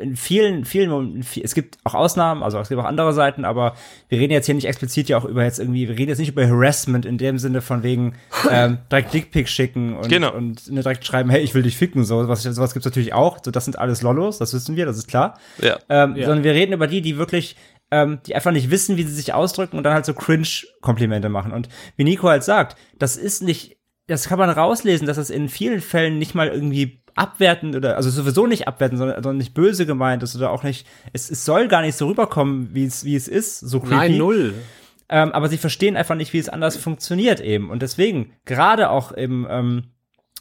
In vielen, vielen, es gibt auch Ausnahmen, also es gibt auch andere Seiten, aber wir reden jetzt hier nicht explizit ja auch über jetzt irgendwie, wir reden jetzt nicht über Harassment in dem Sinne von wegen ähm, direkt Dickpick schicken und, Genau. und ne, direkt schreiben, hey, ich will dich ficken, so was, sowas gibt's natürlich auch. So, das sind alles Lollos, das wissen wir, das ist klar ja. ähm, Ja. sondern wir reden über die, die wirklich, ähm, die einfach nicht wissen, wie sie sich ausdrücken und dann halt so Cringe-Komplimente machen. Und wie Nico halt sagt, das ist nicht, das kann man rauslesen, dass das in vielen Fällen nicht mal irgendwie abwertend oder, also sowieso nicht abwertend, sondern, sondern nicht böse gemeint ist oder auch nicht, es, es soll gar nicht so rüberkommen, wie es, wie es ist, so creepy. Nein, null. Ähm, aber sie verstehen einfach nicht, wie es anders funktioniert eben. Und deswegen, gerade auch eben ähm,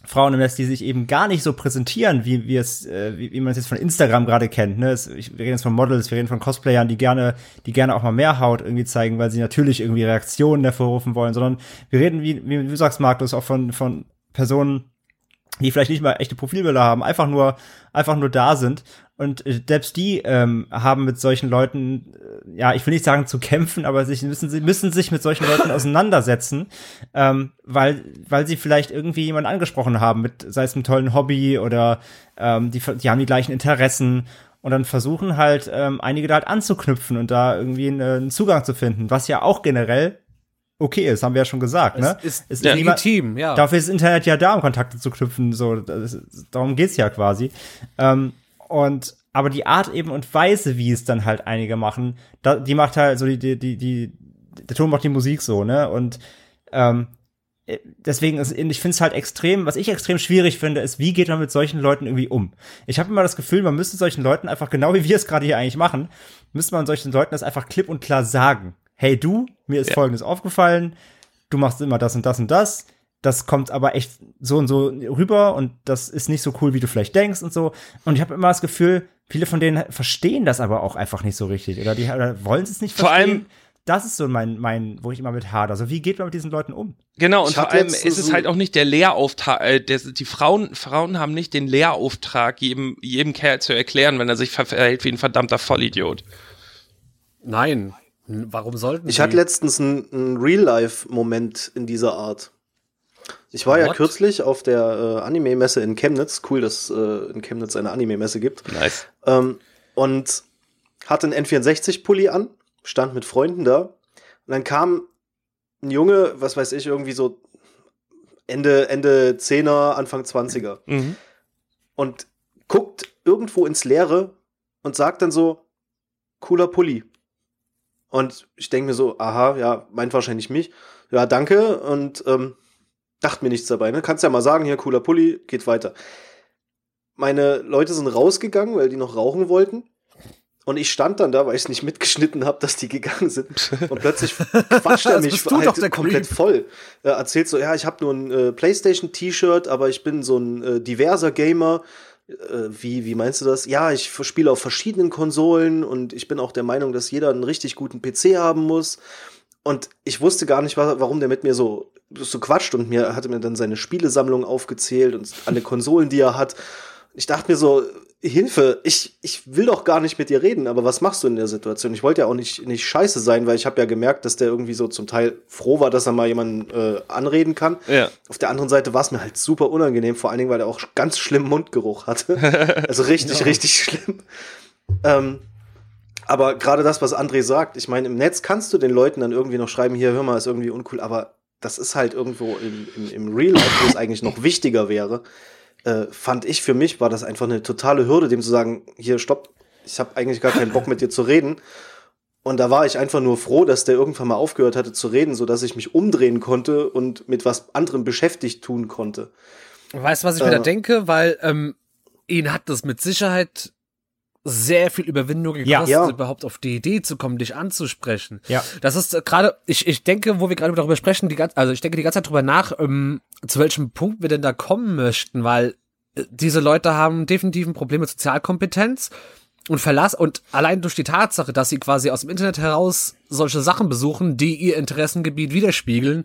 Frauen im Netz, die sich eben gar nicht so präsentieren, wie, wie es, äh, wie, wie man es jetzt von Instagram gerade kennt. Ne? Es, ich, wir reden jetzt von Models, wir reden von Cosplayern, die gerne, die gerne auch mal mehr Haut irgendwie zeigen, weil sie natürlich irgendwie Reaktionen hervorrufen wollen, sondern wir reden, wie, wie du sagst, Markus, auch von, von Personen, die vielleicht nicht mal echte Profilbilder haben, einfach nur, einfach nur da sind. Und äh, selbst die ähm, haben mit solchen Leuten, äh, ja, ich will nicht sagen zu kämpfen, aber sich müssen sie müssen sich mit solchen Leuten auseinandersetzen, ähm, weil weil sie vielleicht irgendwie jemanden angesprochen haben mit sei es einem tollen Hobby oder ähm, die die haben die gleichen Interessen und dann versuchen halt ähm, einige da halt anzuknüpfen und da irgendwie einen, einen Zugang zu finden, was ja auch generell okay ist, haben wir ja schon gesagt, ne? Es ist Es ja. legitim, ja. Dafür ist das Internet ja da, um Kontakte zu knüpfen. So, das, ist- darum geht's ja quasi. Ähm, und aber die Art eben und Weise, wie es dann halt einige machen, da, die macht halt so die, die, die, die, der Ton macht die Musik so, ne? Und ähm, äh, deswegen ist, ich finde es halt extrem, was ich extrem schwierig finde, ist, wie geht man mit solchen Leuten irgendwie um? Ich habe immer das Gefühl, man müsste solchen Leuten einfach, genau wie wir es gerade hier eigentlich machen, müsste man solchen Leuten das einfach klipp und klar sagen. Hey du, mir ist Ja. Folgendes aufgefallen, du machst immer das und das und das, das kommt aber echt so und so rüber und das ist nicht so cool, wie du vielleicht denkst und so. Und ich habe immer das Gefühl, viele von denen verstehen das aber auch einfach nicht so richtig oder die oder wollen es nicht Vor verstehen. allem- das ist so mein, mein, wo ich immer mit hader. Also wie geht man mit diesen Leuten um? Genau, und Ich vor allem ist es so- halt auch nicht der Lehrauftrag, äh, der, die Frauen, Frauen haben nicht den Lehrauftrag, jedem, jedem Kerl zu erklären, wenn er sich verhält wie ein verdammter Vollidiot. Nein. Warum sollten Ich hatte letztens einen, einen Real-Life-Moment in dieser Art. Ich war ja What? kürzlich auf der äh, Anime-Messe in Chemnitz. Cool, dass äh, in Chemnitz eine Anime-Messe gibt. Nice. Ähm, und hatte einen N64-Pulli an, stand mit Freunden da. Und dann kam ein Junge, was weiß ich, irgendwie so Ende, Ende 10er, Anfang 20er. Mhm. Und guckt irgendwo ins Leere und sagt dann so, cooler Pulli. Und ich denke mir so, aha, ja, meint wahrscheinlich mich. Ja, danke. Und ähm, dachte mir nichts dabei. Ne? Kannst ja mal sagen, hier, cooler Pulli, geht weiter. Meine Leute sind rausgegangen, weil die noch rauchen wollten. Und ich stand dann da, weil ich es nicht mitgeschnitten habe, dass die gegangen sind. Und plötzlich quatscht er mich halt komplett voll. Er erzählt so, ja, ich habe nur ein äh, PlayStation-T-Shirt, aber ich bin so ein äh, diverser Gamer. Äh, wie, wie meinst du das? Ja, ich spiele auf verschiedenen Konsolen und ich bin auch der Meinung, dass jeder einen richtig guten PC haben muss. Und ich wusste gar nicht, wa- warum der mit mir so, so quatscht und mir hatte mir dann seine Spielesammlung aufgezählt und alle Konsolen, die er hat. Ich dachte mir so, Hilfe, ich, ich will doch gar nicht mit dir reden, aber was machst du in der Situation? Ich wollte ja auch nicht, nicht scheiße sein, weil ich habe ja gemerkt, dass der irgendwie so zum Teil froh war, dass er mal jemanden äh, anreden kann. Ja. Auf der anderen Seite war es mir halt super unangenehm, vor allen Dingen, weil er auch ganz schlimmen Mundgeruch hatte. Also richtig, richtig schlimm. Ähm, aber gerade das, was André sagt, ich meine, im Netz kannst du den Leuten dann irgendwie noch schreiben, hier, hör mal, ist irgendwie uncool, aber das ist halt irgendwo im, im, im Real Life, wo es eigentlich noch wichtiger wäre, äh, fand ich für mich, war das einfach eine totale Hürde, dem zu sagen, hier, stopp, ich habe eigentlich gar keinen Bock mit dir zu reden. Und da war ich einfach nur froh, dass der irgendwann mal aufgehört hatte zu reden, so dass ich mich umdrehen konnte und mit was anderem beschäftigt tun konnte. Weißt du, was ich mir da Äh. denke? Weil ähm, ihn hat das mit Sicherheit sehr viel Überwindung gekostet, Ja. Ja. überhaupt auf die Idee zu kommen, dich anzusprechen. Ja. Das ist äh, gerade, ich, ich denke, wo wir gerade darüber sprechen, die ganze, also ich denke die ganze Zeit drüber nach, ähm, zu welchem Punkt wir denn da kommen möchten, weil äh, diese Leute haben definitiv ein Problem mit Sozialkompetenz und Verlass und allein durch die Tatsache, dass sie quasi aus dem Internet heraus solche Sachen besuchen, die ihr Interessengebiet widerspiegeln,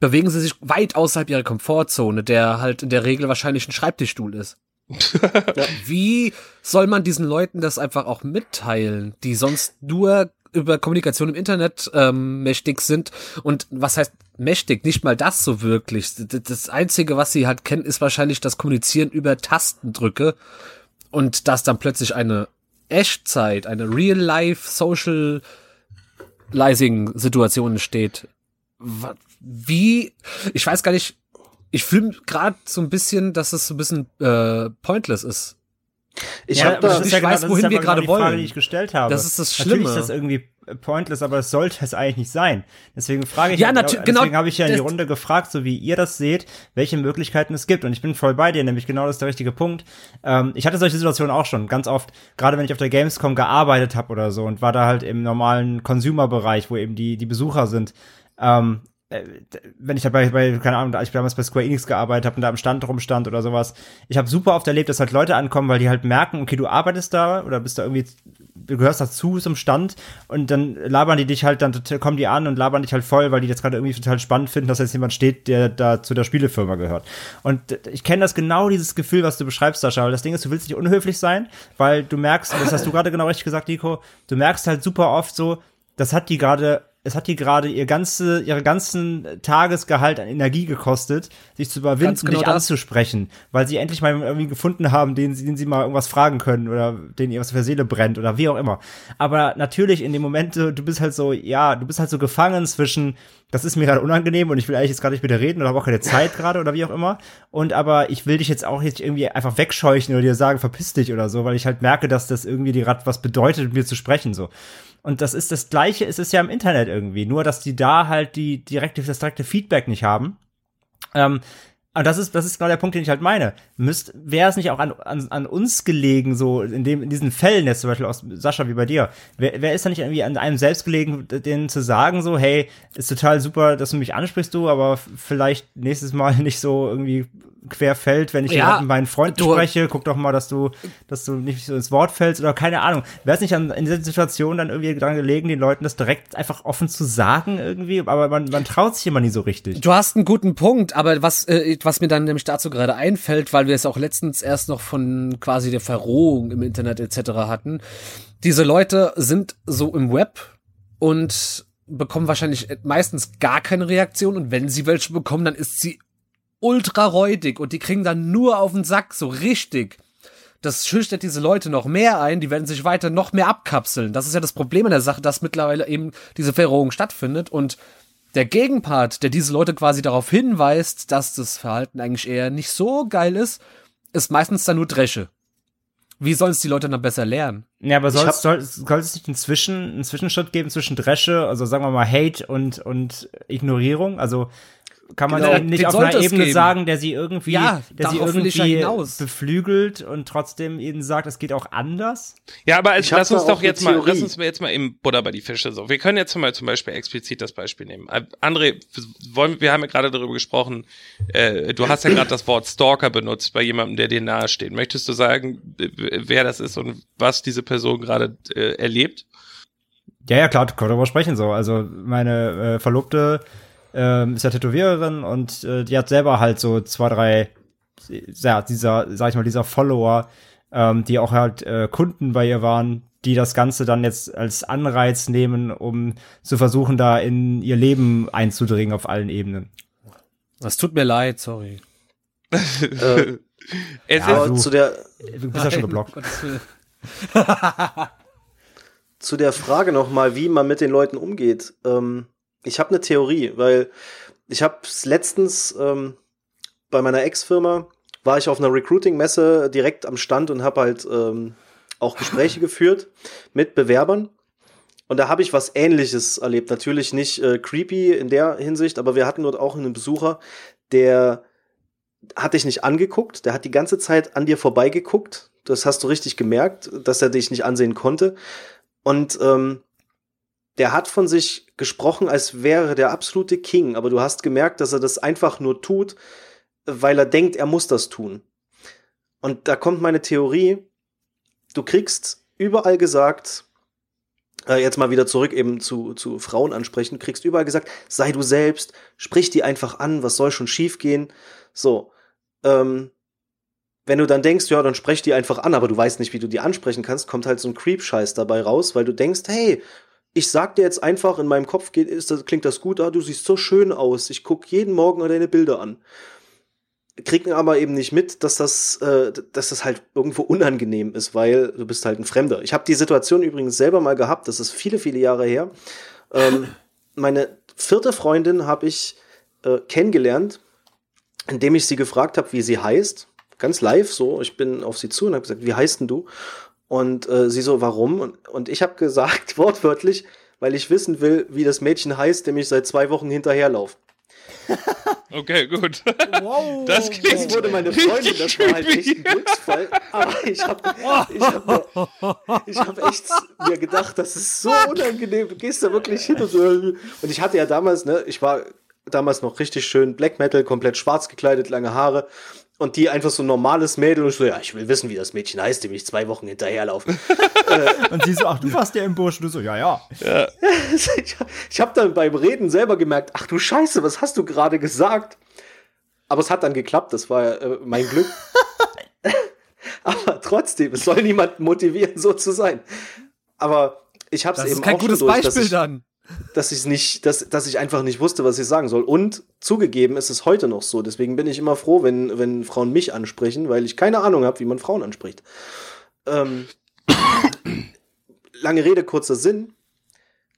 bewegen sie sich weit außerhalb ihrer Komfortzone, der halt in der Regel wahrscheinlich ein Schreibtischstuhl ist. Wie soll man diesen Leuten das einfach auch mitteilen, die sonst nur über Kommunikation im Internet ähm, mächtig sind und was heißt mächtig? Nicht mal das so wirklich. Das Einzige, was sie halt kennen, ist wahrscheinlich das Kommunizieren über Tastendrücke und dass dann plötzlich eine Echtzeit, eine Real-Life-Socializing-Situation entsteht. Wa- Wie? Ich weiß gar nicht. Ich fühle gerade so ein bisschen, dass es so ein bisschen äh, pointless ist. Ich Ja, da, das ich weiß, das wohin ja wir genau gerade die Frage, wollen. die ich gestellt habe. Das ist das Natürlich Schlimme. ist das irgendwie pointless, aber es sollte es eigentlich nicht sein. Deswegen frage ich Ja, ja, genau, genau, deswegen habe ich ja in die Runde gefragt, so wie ihr das seht, welche Möglichkeiten es gibt. Und ich bin voll bei dir, nämlich genau das ist der richtige Punkt. Ähm, ich hatte solche Situationen auch schon, ganz oft, gerade wenn ich auf der Gamescom gearbeitet habe oder so und war da halt im normalen Consumer-Bereich, wo eben die, die Besucher sind. Ähm, äh, wenn ich dabei bei, keine Ahnung, als ich damals bei Square Enix gearbeitet habe und da am Stand rumstand oder sowas, ich habe super oft erlebt, dass halt Leute ankommen, weil die halt merken, okay, du arbeitest da oder bist da irgendwie, du gehörst dazu zum Stand und dann labern die dich halt, dann kommen die an und labern dich halt voll, weil die jetzt gerade irgendwie total spannend finden, dass jetzt jemand steht, der da zu der Spielefirma gehört. Und ich kenne das genau, dieses Gefühl, was du beschreibst, Sascha, weil das Ding ist, du willst nicht unhöflich sein, weil du merkst, das hast du gerade genau richtig gesagt, Nico, du merkst halt super oft so, das hat die gerade es hat die gerade ihr ganze, ihre ganzen Tagesgehalt an Energie gekostet, sich zu überwinden, Ganz genau dich das. anzusprechen, weil sie endlich mal irgendwie gefunden haben, den, sie- den sie mal irgendwas fragen können oder den ihr was der Seele brennt oder wie auch immer. Aber natürlich in dem Moment, du du bist halt so, ja, du bist halt so gefangen zwischen, das ist mir gerade unangenehm und ich will eigentlich jetzt gar nicht mit dir reden oder habe auch keine Zeit gerade oder wie auch immer. Und aber ich will dich jetzt auch jetzt irgendwie einfach wegscheuchen oder dir sagen, verpiss dich oder so, weil ich halt merke, dass das irgendwie dir gerade was bedeutet, mit mir zu sprechen, so. Und das ist das Gleiche, ist es ja im Internet irgendwie. Nur, dass die da halt die direkte, das direkte Feedback nicht haben. Ähm, und das ist, das ist genau der Punkt, den ich halt meine. Müsst, wäre es nicht auch an, an, an uns gelegen, so in dem, in diesen Fällen jetzt zum Beispiel aus Sascha wie bei dir, wer, wer ist da nicht irgendwie an einem selbst gelegen, denen zu sagen, so, hey, ist total super, dass du mich ansprichst, du, aber vielleicht nächstes Mal nicht so irgendwie querfällt, wenn ich Ja, mit meinen Freunden spreche, guck doch mal, dass du, dass du nicht so ins Wort fällst oder keine Ahnung. Wäre es nicht an, in dieser Situation dann irgendwie dran gelegen, den Leuten das direkt einfach offen zu sagen irgendwie, aber man, man traut sich immer nie so richtig. Du hast einen guten Punkt, aber was, äh, was mir dann nämlich dazu gerade einfällt, weil wir es auch letztens erst noch von quasi der Verrohung im Internet etc. hatten, diese Leute sind so im Web und bekommen wahrscheinlich meistens gar keine Reaktion und wenn sie welche bekommen, dann ist sie ultra räudig und die kriegen dann nur auf den Sack, so richtig. Das schüchtert diese Leute noch mehr ein, die werden sich weiter noch mehr abkapseln. Das ist ja das Problem in der Sache, dass mittlerweile eben diese Verrohung stattfindet und der Gegenpart, der diese Leute quasi darauf hinweist, dass das Verhalten eigentlich eher nicht so geil ist, ist meistens dann nur Dresche. Wie sollen es die Leute dann besser lernen? Ja, aber soll, soll, soll es nicht einen, Zwischen, einen Zwischenschritt geben zwischen Dresche, also sagen wir mal Hate und, und Ignorierung? Also kann man Genau, eben nicht auf einer Ebene geben. sagen, der sie irgendwie, Ja, der sie irgendwie beflügelt und trotzdem ihnen sagt, es geht auch anders? Ja, aber also, lass uns doch jetzt mal, Theorie. lass uns jetzt mal eben Butter bei die Fische so. Wir können jetzt mal zum Beispiel explizit das Beispiel nehmen. Äh, André, wollen, wir haben ja gerade darüber gesprochen, äh, du hast ja gerade das Wort Stalker benutzt bei jemandem, der dir nahesteht. Möchtest du sagen, wer das ist und was diese Person gerade äh, erlebt? Ja, ja, klar, können wir darüber sprechen so. Also meine äh, Verlobte ähm, ist ja Tätowiererin und äh, die hat selber halt so zwei, drei, ja, dieser, sag ich mal, dieser Follower, ähm, die auch halt äh, Kunden bei ihr waren, die das Ganze dann jetzt als Anreiz nehmen, um zu versuchen, da in ihr Leben einzudringen auf allen Ebenen. Es tut mir leid, sorry. Äh, Es Ja, aber du- zu der, Du bist ja schon geblockt. Zu der Frage nochmal, wie man mit den Leuten umgeht. Ähm, ich habe eine Theorie, weil ich habe letztens ähm, bei meiner Ex-Firma war ich auf einer Recruiting-Messe direkt am Stand und habe halt ähm, auch Gespräche geführt mit Bewerbern. Und da habe ich was Ähnliches erlebt. Natürlich nicht äh, creepy in der Hinsicht, aber wir hatten dort auch einen Besucher, der hat dich nicht angeguckt, der hat die ganze Zeit an dir vorbeigeguckt. Das hast du richtig gemerkt, dass er dich nicht ansehen konnte. Und ähm, der hat von sich gesprochen, als wäre der absolute King, aber du hast gemerkt, dass er das einfach nur tut, weil er denkt, er muss das tun. Und da kommt meine Theorie, du kriegst überall gesagt, äh, jetzt mal wieder zurück eben zu, zu Frauen ansprechen, du kriegst überall gesagt, sei du selbst, sprich die einfach an, was soll schon schiefgehen. So, ähm, wenn du dann denkst, ja, dann sprech die einfach an, aber du weißt nicht, wie du die ansprechen kannst, kommt halt so ein Creep-Scheiß dabei raus, weil du denkst, hey, ich sag dir jetzt einfach, in meinem Kopf geht, ist das, klingt das gut, ah, du siehst so schön aus, ich guck jeden Morgen deine Bilder an. Kriegen aber eben nicht mit, dass das, äh, dass das halt irgendwo unangenehm ist, weil du bist halt ein Fremder. Ich habe die Situation übrigens selber mal gehabt, das ist viele, viele Jahre her. Ähm, meine vierte Freundin habe ich äh, kennengelernt, indem ich sie gefragt habe, wie sie heißt. Ganz live so. Ich bin auf sie zu und habe gesagt, wie heißt denn du? Und äh, sie so, warum? Und, und ich habe gesagt, wortwörtlich, weil ich wissen will, wie das Mädchen heißt, dem ich seit zwei Wochen hinterherlaufe. Okay, gut. Wow. Das Das klingt wurde meine Freundin, das war halt echt ein Glücksfall. Aber ich habe ich hab, ich hab echt mir gedacht, das ist so unangenehm. Du gehst da wirklich hin und so. Und ich hatte ja damals, ne, ich war damals noch richtig schön Black Metal, komplett schwarz gekleidet, lange Haare. Und die einfach so ein normales Mädel und ich so, ja, ich will wissen, wie das Mädchen heißt, dem ich zwei Wochen hinterherlaufe. Und sie so, ach, du warst der im Busch. Und du so, ja, ja. ich ich habe dann beim Reden selber gemerkt, ach du Scheiße, was hast du gerade gesagt? Aber es hat dann geklappt, das war äh, mein Glück. Aber trotzdem, es soll niemanden motivieren, so zu sein. Aber ich habe es Das eben ist kein auch schon gutes durch, dass Beispiel ich, dann. Dass ich nicht, dass, dass ich einfach nicht wusste, was ich sagen soll. Und zugegeben ist es heute noch so. Deswegen bin ich immer froh, wenn, wenn Frauen mich ansprechen, weil ich keine Ahnung habe, wie man Frauen anspricht. Ähm, lange Rede, kurzer Sinn.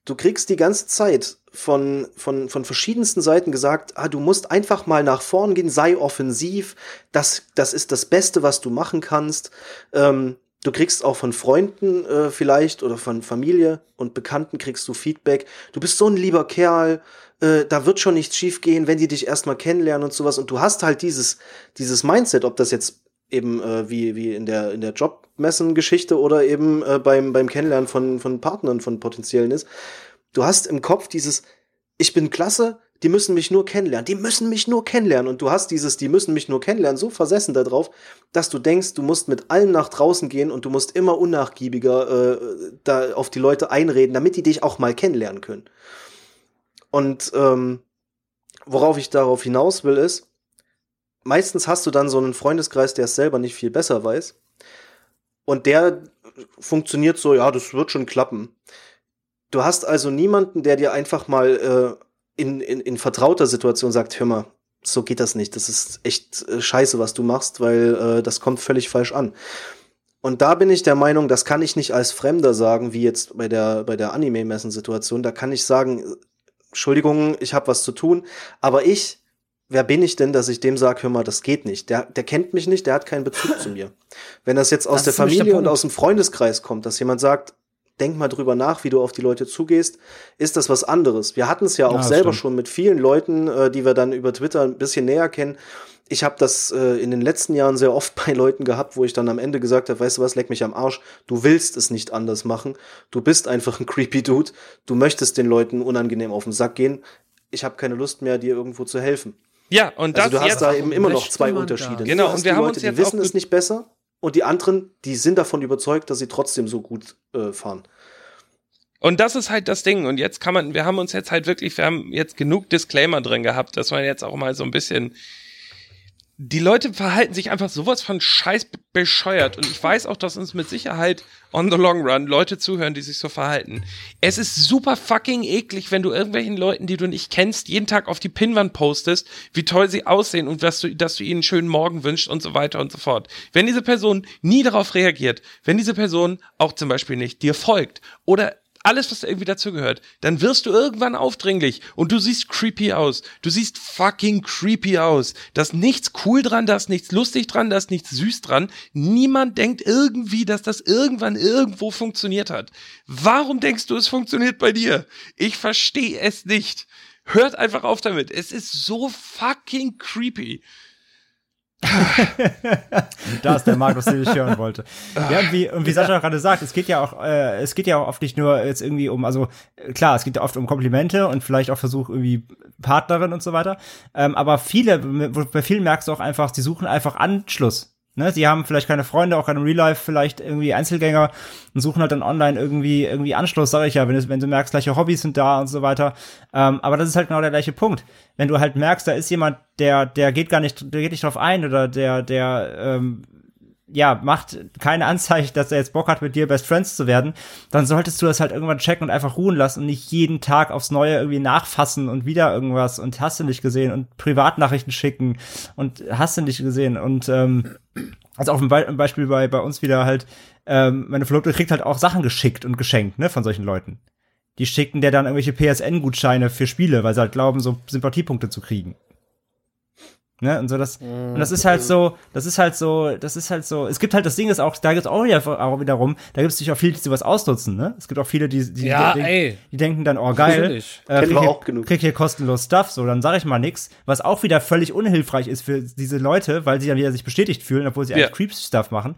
Du kriegst die ganze Zeit von, von, von verschiedensten Seiten gesagt, ah, du musst einfach mal nach vorn gehen, sei offensiv, das, das ist das Beste, was du machen kannst. Ähm, du kriegst auch von Freunden äh, vielleicht oder von Familie und Bekannten kriegst du Feedback. Du bist so ein lieber Kerl, äh, da wird schon nichts schief gehen, wenn die dich erstmal kennenlernen und sowas. Und du hast halt dieses, dieses Mindset, ob das jetzt eben äh, wie, wie in der, in der Jobmessen-Geschichte oder eben äh, beim, beim Kennenlernen von, von Partnern, von potenziellen ist. Du hast im Kopf dieses, ich bin klasse, die müssen mich nur kennenlernen, die müssen mich nur kennenlernen. Und du hast dieses, die müssen mich nur kennenlernen, so versessen darauf, dass du denkst, du musst mit allem nach draußen gehen und du musst immer unnachgiebiger äh, da auf die Leute einreden, damit die dich auch mal kennenlernen können. Und ähm, worauf ich darauf hinaus will, ist, meistens hast du dann so einen Freundeskreis, der es selber nicht viel besser weiß. Und der funktioniert so, ja, das wird schon klappen. Du hast also niemanden, der dir einfach mal äh, in, in, in vertrauter Situation sagt, hör mal, so geht das nicht. Das ist echt äh, scheiße, was du machst, weil äh, das kommt völlig falsch an. Und da bin ich der Meinung, das kann ich nicht als Fremder sagen, wie jetzt bei der, bei der Anime-Messen-Situation. Da kann ich sagen, Entschuldigung, ich habe was zu tun, aber ich, wer bin ich denn, dass ich dem sage, hör mal, das geht nicht. Der, der kennt mich nicht, der hat keinen Bezug zu mir. Wenn das jetzt aus Das der Familie und aus dem Freundeskreis kommt, dass jemand sagt, denk mal drüber nach, wie du auf die Leute zugehst, ist das was anderes. Wir hatten es ja auch Ja, das selber stimmt. schon mit vielen Leuten, äh, die wir dann über Twitter ein bisschen näher kennen. Ich habe das äh, in den letzten Jahren sehr oft bei Leuten gehabt, wo ich dann am Ende gesagt habe, weißt du was, leck mich am Arsch, du willst es nicht anders machen, du bist einfach ein creepy Dude, du möchtest den Leuten unangenehm auf den Sack gehen, ich habe keine Lust mehr, dir irgendwo zu helfen. Ja, und das Also du hast jetzt da eben immer noch zwei Unterschiede. das? Genau, du hast und wir die haben Leute, uns jetzt die wissen auch es nicht besser und die anderen, die sind davon überzeugt, dass sie trotzdem so gut äh, fahren. Und das ist halt das Ding. Und jetzt kann man, wir haben uns jetzt halt wirklich, wir haben jetzt genug Disclaimer drin gehabt, dass man jetzt auch mal so ein bisschen. Die Leute verhalten sich einfach sowas von scheiß bescheuert. Und ich weiß auch, dass uns mit Sicherheit on the long run Leute zuhören, die sich so verhalten. Es ist super fucking eklig, wenn du irgendwelchen Leuten, die du nicht kennst, jeden Tag auf die Pinnwand postest, wie toll sie aussehen und dass du, dass du ihnen einen schönen Morgen wünschst und so weiter und so fort. Wenn diese Person nie darauf reagiert, wenn diese Person auch zum Beispiel nicht dir folgt oder alles, was irgendwie dazugehört, dann wirst du irgendwann aufdringlich und du siehst creepy aus. Du siehst fucking creepy aus. Da ist nichts cool dran, da ist nichts lustig dran, da ist nichts süß dran. Niemand denkt irgendwie, dass das irgendwann irgendwo funktioniert hat. Warum denkst du, es funktioniert bei dir? Ich verstehe es nicht. Hört einfach auf damit. Es ist so fucking creepy. Da ist der Markus, den ich hören wollte. Ja, und wie, und wie Sascha gerade sagt, es geht ja auch, äh, es geht ja auch oft nicht nur jetzt irgendwie um, also äh, klar, es geht ja oft um Komplimente und vielleicht auch Versuch irgendwie Partnerin und so weiter. Ähm, aber viele, bei vielen merkst du auch einfach, sie suchen einfach Anschluss. Ne, sie haben vielleicht keine Freunde, auch keine Real Life, vielleicht irgendwie Einzelgänger und suchen halt dann online irgendwie irgendwie Anschluss, sage ich ja, wenn du, wenn du merkst, gleiche Hobbys sind da und so weiter. Ähm, aber das ist halt genau der gleiche Punkt. Wenn du halt merkst, da ist jemand, der der geht gar nicht, der geht nicht drauf ein oder der der ähm, ja, macht keine Anzeichen, dass er jetzt Bock hat, mit dir Best Friends zu werden, dann solltest du das halt irgendwann checken und einfach ruhen lassen und nicht jeden Tag aufs Neue irgendwie nachfassen und wieder irgendwas und hast du nicht gesehen und Privatnachrichten schicken und hast du nicht gesehen und ähm, also auch ein, Be ein Beispiel bei, bei uns wieder halt, ähm, meine Verlobte kriegt halt auch Sachen geschickt und geschenkt, ne, von solchen Leuten. Die schicken der dann irgendwelche PSN-Gutscheine für Spiele, weil sie halt glauben, so Sympathiepunkte zu kriegen. Ne, und so das, und das ist halt so, das ist halt so, das ist halt so, es gibt halt das Ding ist auch, da gibt's auch, wieder, auch wiederum, da gibt's sich auch viele, die sowas ausnutzen, ne? Es gibt auch viele, die, die, Ja, die, die denken dann, oh geil, Natürlich. äh, krieg, hier, auch genug. krieg hier kostenlos Stuff, so, dann sage ich mal nix, was auch wieder völlig unhilfreich ist für diese Leute, weil sie dann wieder sich bestätigt fühlen, obwohl sie Ja. eigentlich Creeps-Stuff machen.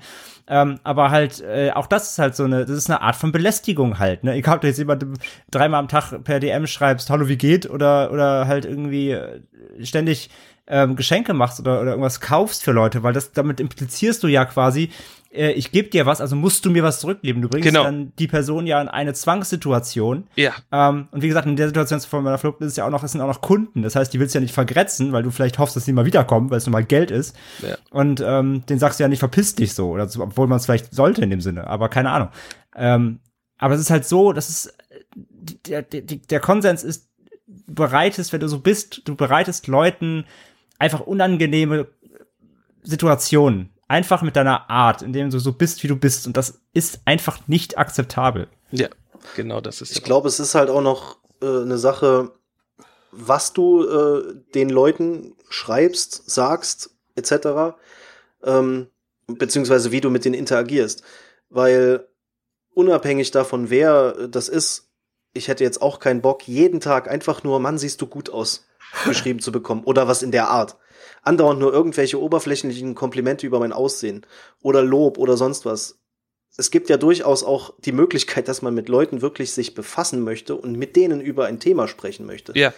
Ähm, aber halt, äh, auch das ist halt so eine, das ist eine Art von Belästigung halt, ne? Egal, ob du jetzt jemandem dreimal am Tag per DM schreibst, hallo, wie geht, oder, oder halt irgendwie äh, ständig ähm, Geschenke machst oder, oder irgendwas kaufst für Leute, weil das, damit implizierst du ja quasi, äh, ich gebe dir was, also musst du mir was zurückgeben. Du bringst Genau. dann die Person ja in eine Zwangssituation. Ja. Ähm, und wie gesagt, in der Situation von meiner Flucht ist es ja auch noch, es sind auch noch Kunden. Das heißt, die willst du ja nicht vergrätzen, weil du vielleicht hoffst, dass die mal wiederkommen, weil es nun mal Geld ist. Ja. Und ähm, den sagst du ja nicht, verpiss dich so, oder so, obwohl man es vielleicht sollte in dem Sinne, aber keine Ahnung. Ähm, aber es ist halt so, das ist der, der, der Konsens ist, du bereitest, wenn du so bist, du bereitest Leuten einfach unangenehme Situationen. Einfach mit deiner Art, indem du so bist, wie du bist. Und das ist einfach nicht akzeptabel. Ja, genau das ist Ich glaube, es ist halt auch noch äh, eine Sache, was du äh, den Leuten schreibst, sagst, etc. Ähm, beziehungsweise wie du mit denen interagierst. Weil unabhängig davon, wer das ist, ich hätte jetzt auch keinen Bock, jeden Tag einfach nur, Mann, siehst du gut aus, geschrieben zu bekommen oder was in der Art. Andauernd nur irgendwelche oberflächlichen Komplimente über mein Aussehen oder Lob oder sonst was. Es gibt ja durchaus auch die Möglichkeit, dass man mit Leuten wirklich sich befassen möchte und mit denen über ein Thema sprechen möchte. Ja.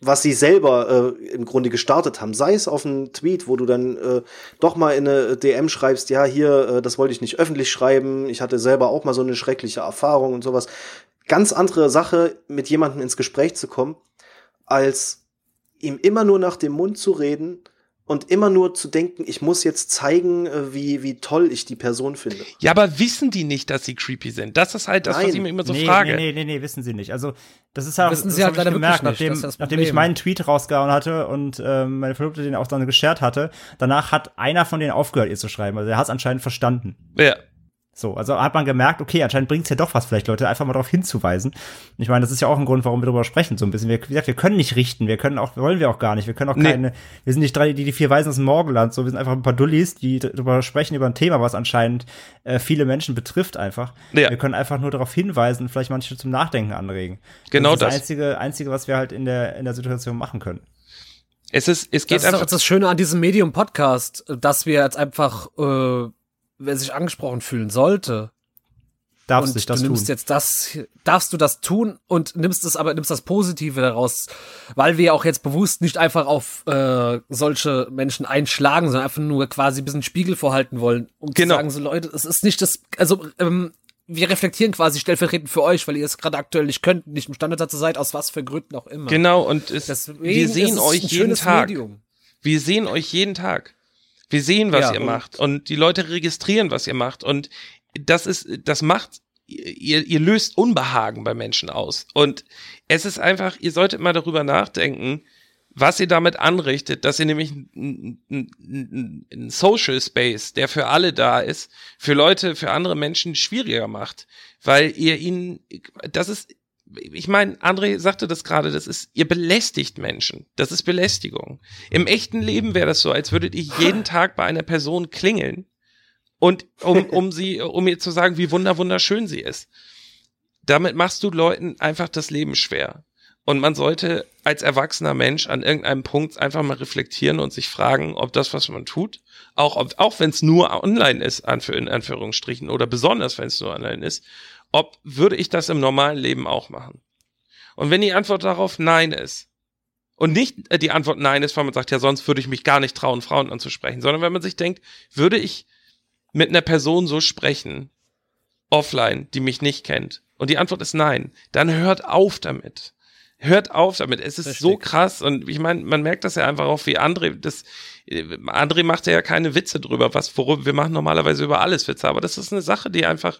Was sie selber äh, im Grunde gestartet haben. Sei es auf einen Tweet, wo du dann äh, doch mal in eine DM schreibst, ja, hier, äh, das wollte ich nicht öffentlich schreiben, ich hatte selber auch mal so eine schreckliche Erfahrung und sowas ganz andere Sache, mit jemandem ins Gespräch zu kommen, als ihm immer nur nach dem Mund zu reden und immer nur zu denken, ich muss jetzt zeigen, äh, wie, wie toll ich die Person finde. Ja, aber wissen die nicht, dass sie creepy sind? Das ist halt das, Nein. was ich mir immer so nee, frage. Nee, nee, nee, nee, wissen sie nicht. Also, das ist halt, wissen das sie halt leider gemerkt, nicht, nachdem, nachdem ich meinen Tweet rausgehauen hatte und ähm, meine Verlobte den auch dann geshared hatte, danach hat einer von denen aufgehört, ihr zu schreiben. Also, er hat es anscheinend verstanden. Ja. So, also hat man gemerkt, okay, anscheinend bringt's ja doch was, vielleicht Leute einfach mal darauf hinzuweisen. Und ich meine, das ist ja auch ein Grund, warum wir darüber sprechen, so ein bisschen. Wir, wie gesagt, wir können nicht richten, wir können auch, wollen wir auch gar nicht, wir können auch keine, nee. wir sind nicht drei, die, die vier Weisen aus dem Morgenland, so, wir sind einfach ein paar Dullis, die darüber sprechen, über ein Thema, was anscheinend äh, viele Menschen betrifft einfach. Ja. Wir können einfach nur darauf hinweisen, vielleicht manche zum Nachdenken anregen. Genau das. Ist das einzige, einzige, was wir halt in der, in der Situation machen können. Es ist, es geht das ist einfach. das Schöne an diesem Medium-Podcast, dass wir jetzt einfach, äh, wer sich angesprochen fühlen sollte, darfst und das du nimmst tun. jetzt das, darfst du das tun und nimmst es aber, nimmst das Positive daraus, weil wir auch jetzt bewusst nicht einfach auf äh, solche Menschen einschlagen, sondern einfach nur quasi ein bisschen Spiegel vorhalten wollen, um genau. zu sagen, so Leute, es ist nicht das, also ähm, wir reflektieren quasi stellvertretend für euch, weil ihr es gerade aktuell nicht könnt, nicht imstande dazu seid, aus was für Gründen auch immer. Genau, und es, wir sehen euch jeden Tag. Medium. Wir sehen euch jeden Tag. Wir sehen, was ja, ihr macht. Und die Leute registrieren, was ihr macht. Und das ist, das macht, ihr, ihr löst Unbehagen bei Menschen aus. Und es ist einfach, ihr solltet mal darüber nachdenken, was ihr damit anrichtet, dass ihr nämlich einen Social Space, der für alle da ist, für Leute, für andere Menschen schwieriger macht, weil ihr ihnen, das ist, ich meine, André sagte das gerade, das ist, ihr belästigt Menschen. Das ist Belästigung. Im echten Leben wäre das so, als würdet ihr jeden Tag bei einer Person klingeln und um, um sie, um ihr zu sagen, wie wunder wunderschön sie ist. Damit machst du Leuten einfach das Leben schwer. Und man sollte als erwachsener Mensch an irgendeinem Punkt einfach mal reflektieren und sich fragen, ob das, was man tut, auch, ob, auch wenn es nur online ist, in Anführungsstrichen, oder besonders, wenn es nur online ist, ob würde ich das im normalen Leben auch machen? Und wenn die Antwort darauf Nein ist, und nicht äh, die Antwort Nein ist, weil man sagt, ja, sonst würde ich mich gar nicht trauen, Frauen anzusprechen, sondern wenn man sich denkt, würde ich mit einer Person so sprechen, offline, die mich nicht kennt? Und die Antwort ist nein. Dann hört auf damit. Hört auf damit. Es ist Richtig. so krass. Und ich meine, man merkt das ja einfach auch wie André. Das, André macht ja keine Witze drüber, was, worüber wir machen normalerweise über alles Witze. Aber das ist eine Sache, die einfach,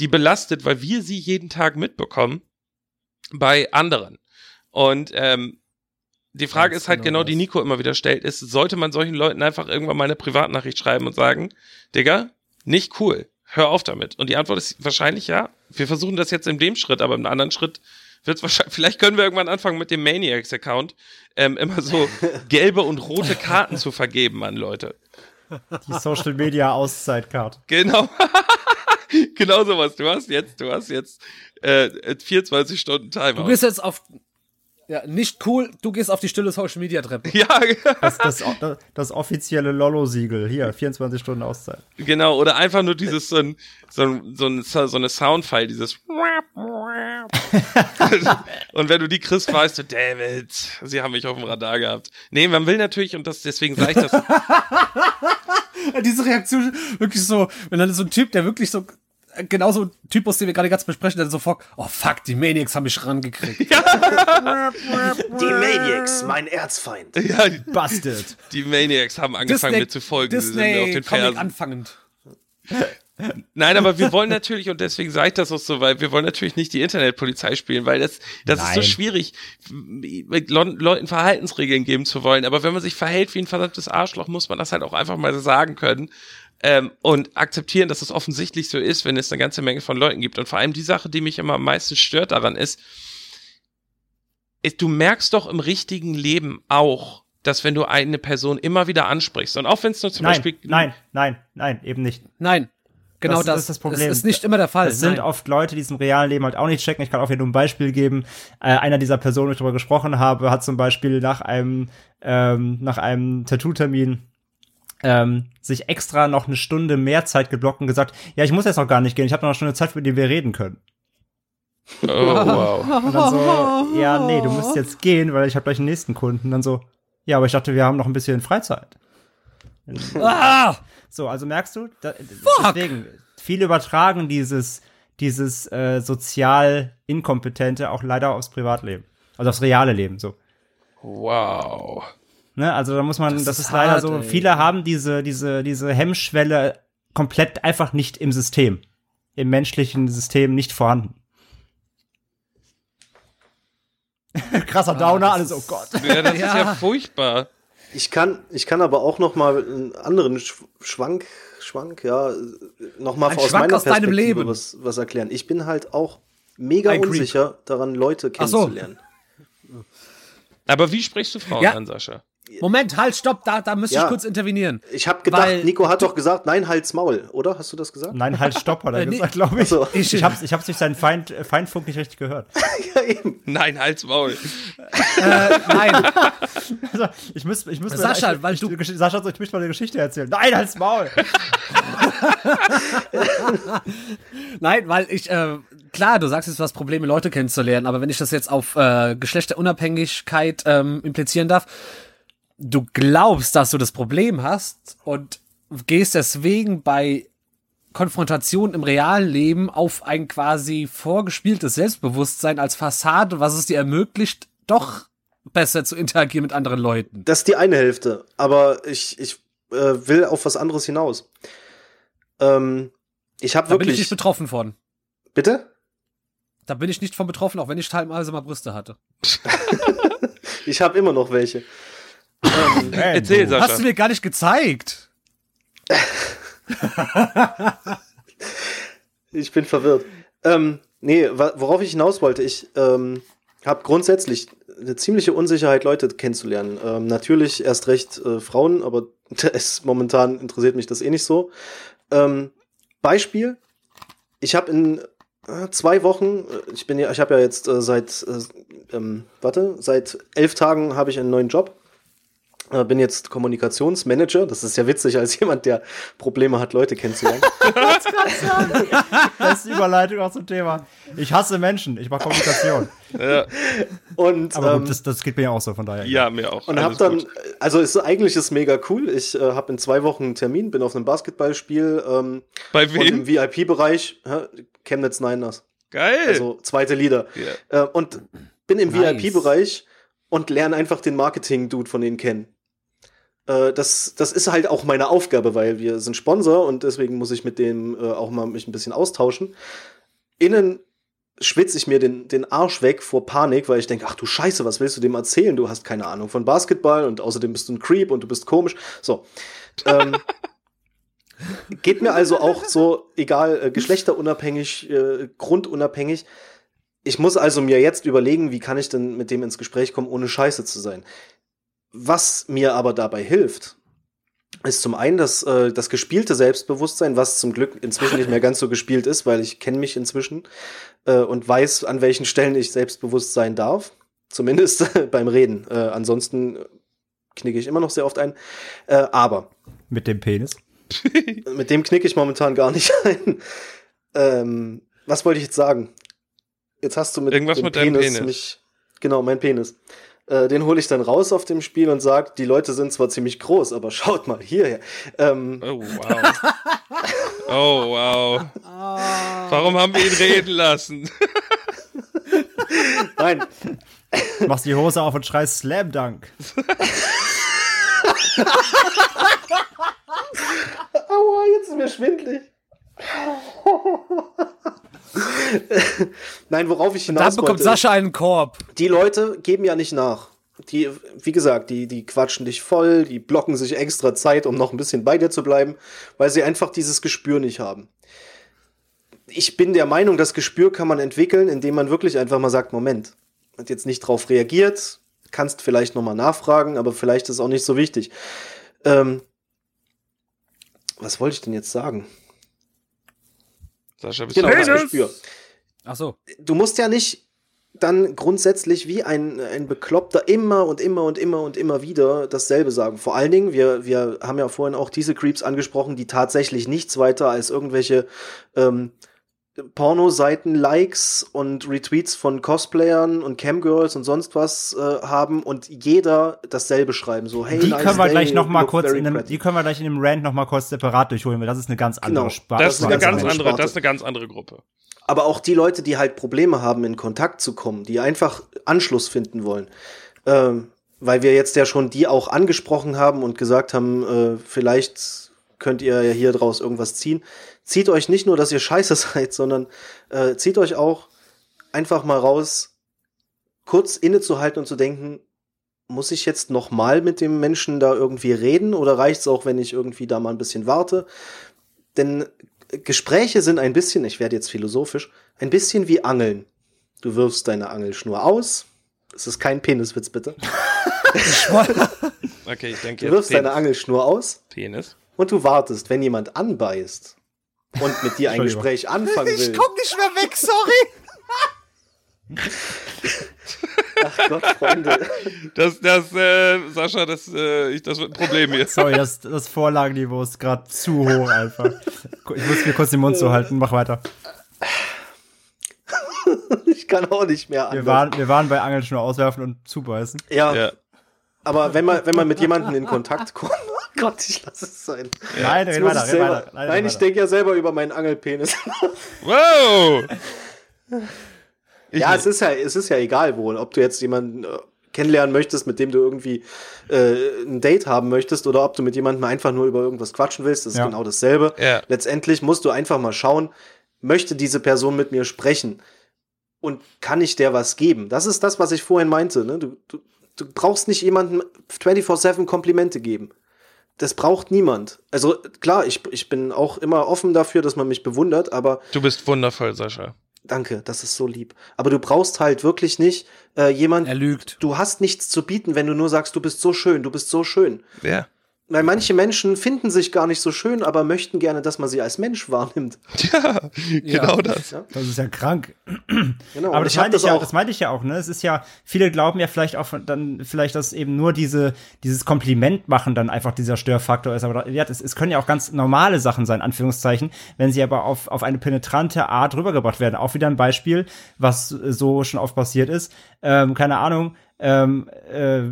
die belastet, weil wir sie jeden Tag mitbekommen bei anderen. Und ähm, die Frage ist halt genau, genau die Nico immer wieder stellt, ist, sollte man solchen Leuten einfach irgendwann mal eine Privatnachricht schreiben und sagen, Digga, nicht cool, hör auf damit. Und die Antwort ist wahrscheinlich ja. Wir versuchen das jetzt in dem Schritt, aber im anderen Schritt wird es wahrscheinlich, vielleicht können wir irgendwann anfangen mit dem Maniacs-Account, ähm, immer so gelbe und rote Karten zu vergeben an Leute. Die Social Media Auszeitkarte. Genau. genau sowas. Du hast jetzt, du hast jetzt äh, 24 Stunden Timer. Du bist jetzt auf ja, nicht cool, du gehst auf die stille Social Media Treppe. Ja, das, das, das, das offizielle Lollo-Siegel. Hier, 24 Stunden Auszeit. Genau, oder einfach nur dieses, so, ein, so, ein, so, ein, so eine Soundfile, dieses. und wenn du die kriegst, weißt du, David, sie haben mich auf dem Radar gehabt. Nee, man will natürlich, und das, deswegen sage ich das. Diese Reaktion, wirklich so, wenn dann so ein Typ, der wirklich so genauso Typus, den wir gerade ganz besprechen, der so fuck, oh fuck, die Maniacs haben mich rangekriegt. Ja. die Maniacs, mein Erzfeind. Ja, die, Busted. Die Maniacs haben angefangen, Disney, mir zu folgen. Disney, auf den Fersen. anfangend. Nein, aber wir wollen natürlich, und deswegen sage ich das auch so, weil wir wollen natürlich nicht die Internetpolizei spielen, weil das, das ist so schwierig, Leuten Verhaltensregeln geben zu wollen. Aber wenn man sich verhält wie ein verdammtes Arschloch, muss man das halt auch einfach mal sagen können ähm, und akzeptieren, dass es offensichtlich so ist, wenn es eine ganze Menge von Leuten gibt. Und vor allem die Sache, die mich immer am meisten stört daran ist, ist, du merkst doch im richtigen Leben auch, dass wenn du eine Person immer wieder ansprichst und auch wenn es nur zum nein, Beispiel nein, nein, nein, eben nicht. Nein, Genau das, das, das ist das Problem. Das ist nicht immer der Fall. Das sind nein. oft Leute, die es im realen Leben halt auch nicht checken. Ich kann auch hier nur ein Beispiel geben. Äh, einer dieser Personen, wo ich darüber gesprochen habe, hat zum Beispiel nach einem, ähm, nach einem Tattoo-Termin ähm, sich extra noch eine Stunde mehr Zeit geblockt und gesagt, ja, ich muss jetzt noch gar nicht gehen, ich habe noch eine Stunde Zeit, mit der wir reden können. Oh, wow. Und dann so, ja, nee, du musst jetzt gehen, weil ich habe gleich einen nächsten Kunden. Und dann so, ja, aber ich dachte, wir haben noch ein bisschen Freizeit. Ah! So, also merkst du, da, deswegen, viele übertragen dieses, dieses äh, sozial Inkompetente auch leider aufs Privatleben. Also aufs reale Leben, so. Wow. Ne? Also da muss man, das, Das ist ist leider hart, so, ey. viele haben diese, diese, diese Hemmschwelle komplett einfach nicht im System. Im menschlichen System nicht vorhanden. Krasser Downer, alles, oh Gott. Ja, das ist Ja. ja furchtbar. Ich kann, ich kann aber auch noch mal einen anderen Sch- Schwank, Schwank, ja, noch mal Ein aus Schwank meiner aus deinem Perspektive Leben. Was, was erklären. Ich bin halt auch mega Ein Creep. unsicher daran, Leute kennenzulernen. Aber wie sprichst du Frauen Ja. an, Sascha? Moment, halt, stopp, da, da müsste Ja. ich kurz intervenieren. Ich habe gedacht, Weil- Nico hat doch gesagt, nein, halt's Maul, oder? Hast du das gesagt? Nein, halt, stopp, hat er Äh, gesagt, glaube ich. So. Ich, ich hab's, ich hab's durch seinen Feind, äh, Feindfunk nicht richtig gehört. ja, eben. Nein, halt's Maul. Äh, nein, Also, ich muss, ich muss mir- Sascha, ich, weil ich, du- ich, Sascha, ich möchte mal eine Geschichte erzählen. Nein, halt's Maul. nein, weil ich, äh, klar, du sagst jetzt, du hast Probleme, Leute kennenzulernen, aber wenn ich das jetzt auf äh, Geschlechterunabhängigkeit ähm, implizieren darf, du glaubst, dass du das Problem hast und gehst deswegen bei Konfrontation im realen Leben auf ein quasi vorgespieltes Selbstbewusstsein als Fassade, was es dir ermöglicht, doch besser zu interagieren mit anderen Leuten. Das ist die eine Hälfte, aber ich, ich äh, will auf was anderes hinaus. Ähm, ich habe Da bin ich wirklich. nicht betroffen von. Bitte? Da bin ich nicht von betroffen, auch wenn ich teilweise mal Brüste hatte. Ich habe immer noch welche. Ähm, Hey, Erzähl. Sascha. Hast du mir gar nicht gezeigt. Ich bin verwirrt. Ähm, nee, worauf ich hinaus wollte, ich ähm, habe grundsätzlich eine ziemliche Unsicherheit, Leute kennenzulernen. Ähm, natürlich erst recht äh, Frauen, aber es, momentan interessiert mich das eh nicht so. Ähm, Beispiel, ich habe in äh, zwei Wochen, äh, ich bin ja, ich habe ja jetzt äh, seit, äh, ähm, warte, seit elf Tagen habe ich einen neuen Job. Äh, bin jetzt Kommunikationsmanager. Das ist ja witzig als jemand, der Probleme hat, Leute kennenzulernen. Beste Überleitung auch zum Thema. Ich hasse Menschen, ich mache Kommunikation. Ja, Und Aber ähm, gut, das, das geht mir ja auch so, von daher. ja mir auch. Und hab dann, gut. also ist eigentlich ist mega cool. Ich äh, habe in zwei Wochen einen Termin, bin auf einem Basketballspiel ähm, Bei und im wem? VIP-Bereich, Chemnitz Niners, Geil. also zweite Liga. ja. Äh, und bin im Nice. VIP-Bereich und lerne einfach den Marketing-Dude von denen kennen. Äh, das, das ist halt auch meine Aufgabe, weil wir sind Sponsor und deswegen muss ich mit dem äh, auch mal mich ein bisschen austauschen. Innen schwitze ich mir den, den Arsch weg vor Panik, weil ich denke, ach du Scheiße, was willst du dem erzählen? Du hast keine Ahnung von Basketball und außerdem bist du ein Creep und du bist komisch. So. Ähm, geht mir also auch so, egal, äh, geschlechterunabhängig, äh, grundunabhängig. Ich muss also mir jetzt überlegen, wie kann ich denn mit dem ins Gespräch kommen, ohne scheiße zu sein. Was mir aber dabei hilft, ist zum einen das, äh, das gespielte Selbstbewusstsein, was zum Glück inzwischen nicht mehr ganz so gespielt ist, weil ich kenne mich inzwischen äh, und weiß, an welchen Stellen ich selbstbewusst sein darf. Zumindest beim Reden. Äh, ansonsten knicke ich immer noch sehr oft ein. Äh, aber Mit dem Penis. mit dem knicke ich momentan gar nicht ein. Ähm, was wollte ich jetzt sagen? Jetzt hast du mit Irgendwas dem mit deinem Penis. mich. Genau, mein Penis. Äh, den hole ich dann raus auf dem Spiel und sag, die Leute sind zwar ziemlich groß, aber schaut mal hierher. Ähm, Oh, wow. Oh, wow. Warum haben wir ihn reden lassen? nein, Du machst die Hose auf und schreist Slam Dunk. aua, jetzt ist mir schwindlig. nein, worauf ich Dann hinaus bekommt wollte. Sascha einen Korb. die Leute geben ja nicht nach. Die, wie gesagt, die, die quatschen dich voll, die blocken sich extra Zeit, um noch ein bisschen bei dir zu bleiben, weil sie einfach dieses Gespür nicht haben. Ich bin der Meinung, das Gespür kann man entwickeln, indem man wirklich einfach mal sagt, Moment, hat jetzt nicht drauf reagiert, kannst vielleicht nochmal nachfragen, aber vielleicht ist auch nicht so wichtig. Ähm, was wollte ich denn jetzt sagen? Sascha, bist Genau, du das? Gespür. Ach so. Du musst ja nicht dann grundsätzlich wie ein, ein Bekloppter immer und immer und immer und immer wieder dasselbe sagen. Vor allen Dingen, wir, wir haben ja vorhin auch diese Creeps angesprochen, die tatsächlich nichts weiter als irgendwelche ähm, Porno-Seiten-Likes und Retweets von Cosplayern und Camgirls und sonst was äh, haben und jeder dasselbe schreiben. So, hey, Die nice können wir day, gleich noch mal kurz in einem, die können wir gleich in dem Rant noch mal kurz separat durchholen, weil das ist eine ganz andere Genau. Sparte. Das ist eine ganz andere andere, Sparte. das ist eine ganz andere Gruppe. Aber auch die Leute, die halt Probleme haben, in Kontakt zu kommen, die einfach Anschluss finden wollen. Ähm, weil wir jetzt ja schon die auch angesprochen haben und gesagt haben, äh, vielleicht könnt ihr ja hier draus irgendwas ziehen. Zieht euch nicht nur, dass ihr scheiße seid, sondern äh, zieht euch auch einfach mal raus, kurz innezuhalten und zu denken, muss ich jetzt noch mal mit dem Menschen da irgendwie reden oder reicht's auch, wenn ich irgendwie da mal ein bisschen warte? Denn Gespräche sind ein bisschen, ich werde jetzt philosophisch, ein bisschen wie Angeln. Du wirfst deine Angelschnur aus. Es ist kein Peniswitz, bitte. Okay, ich denke Du wirfst deine Penis. Angelschnur aus Penis. Und du wartest, wenn jemand anbeißt und mit dir ein. Gespräch anfangen will. nicht mehr weg, sorry. Ach Gott, Freunde. Das, das, äh, Sascha, das, äh, ich, das wird ein Problem hier. Sorry, das, das Vorlagenniveau ist gerade zu hoch einfach. Ich muss mir kurz den Mund zuhalten, mach weiter. Ich kann auch nicht mehr Wir anders. waren, wir waren bei Angeln schon auswerfen und zubeißen. ja, Ja. aber wenn man, wenn man mit jemandem in Kontakt kommt, Gott, ich lasse es sein. Nein, red weiter, ich red weiter. Nein, nein, ich denke ja selber über meinen Angelpenis. Wow! Ich ja, es ist ja, es ist ja egal wohl, ob du jetzt jemanden äh, kennenlernen möchtest, mit dem du irgendwie äh, ein Date haben möchtest, oder ob du mit jemandem einfach nur über irgendwas quatschen willst. Das ist Ja. genau dasselbe. Ja. Letztendlich musst du einfach mal schauen, möchte diese Person mit mir sprechen und kann ich der was geben? Das ist das, was ich vorhin meinte. Ne? Du, du, du brauchst nicht jemandem 24-7 Komplimente geben. Das braucht niemand. Also klar, ich, ich bin auch immer offen dafür, dass man mich bewundert, aber Du bist wundervoll, Sascha. Danke, das ist so lieb. Aber du brauchst halt wirklich nicht äh, jemand. Er lügt. Du hast nichts zu bieten, wenn du nur sagst, du bist so schön, du bist so schön. Ja. Weil manche Menschen finden sich gar nicht so schön, aber möchten gerne, dass man sie als Mensch wahrnimmt. Ja, genau das. Das ist ja krank. Genau. Aber das meinte ich, ja auch, das meinte ich ja auch, ne? Es ist ja, viele glauben ja vielleicht auch dann, vielleicht, dass eben nur diese, dieses Kompliment machen dann einfach dieser Störfaktor ist. Aber ja, es, es können ja auch ganz normale Sachen sein, Anführungszeichen, wenn sie aber auf, auf eine penetrante Art rübergebracht werden. Auch wieder ein Beispiel, was so schon oft passiert ist. Ähm, keine Ahnung, ähm, äh,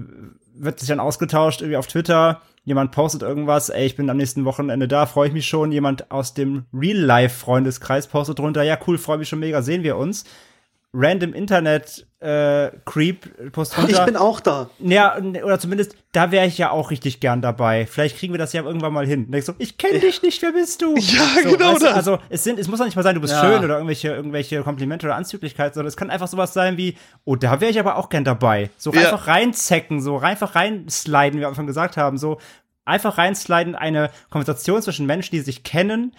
wird sich dann ausgetauscht irgendwie auf Twitter. Jemand postet irgendwas, ey, ich bin am nächsten Wochenende da, freue ich mich schon. Jemand aus dem Real-Life-Freundeskreis postet drunter, ja cool, freue mich schon mega, sehen wir uns. Random Internet äh, Creep postet drunter. ich bin auch da. ja, oder zumindest, da wäre ich ja auch richtig gern dabei. Vielleicht kriegen wir das ja irgendwann mal hin. So, ich kenne dich nicht, wer bist du? Ja, so, genau weißt du, das. Also, es sind, es muss doch nicht mal sein, du bist Ja. schön oder irgendwelche, irgendwelche Komplimente oder Anzüglichkeit, sondern es kann einfach sowas sein wie, oh, da wäre ich aber auch gern dabei. So Ja. einfach reinzecken, so einfach reinsliden, wie wir am Anfang gesagt haben, so einfach reinsliden, eine Konversation zwischen Menschen, die sich kennen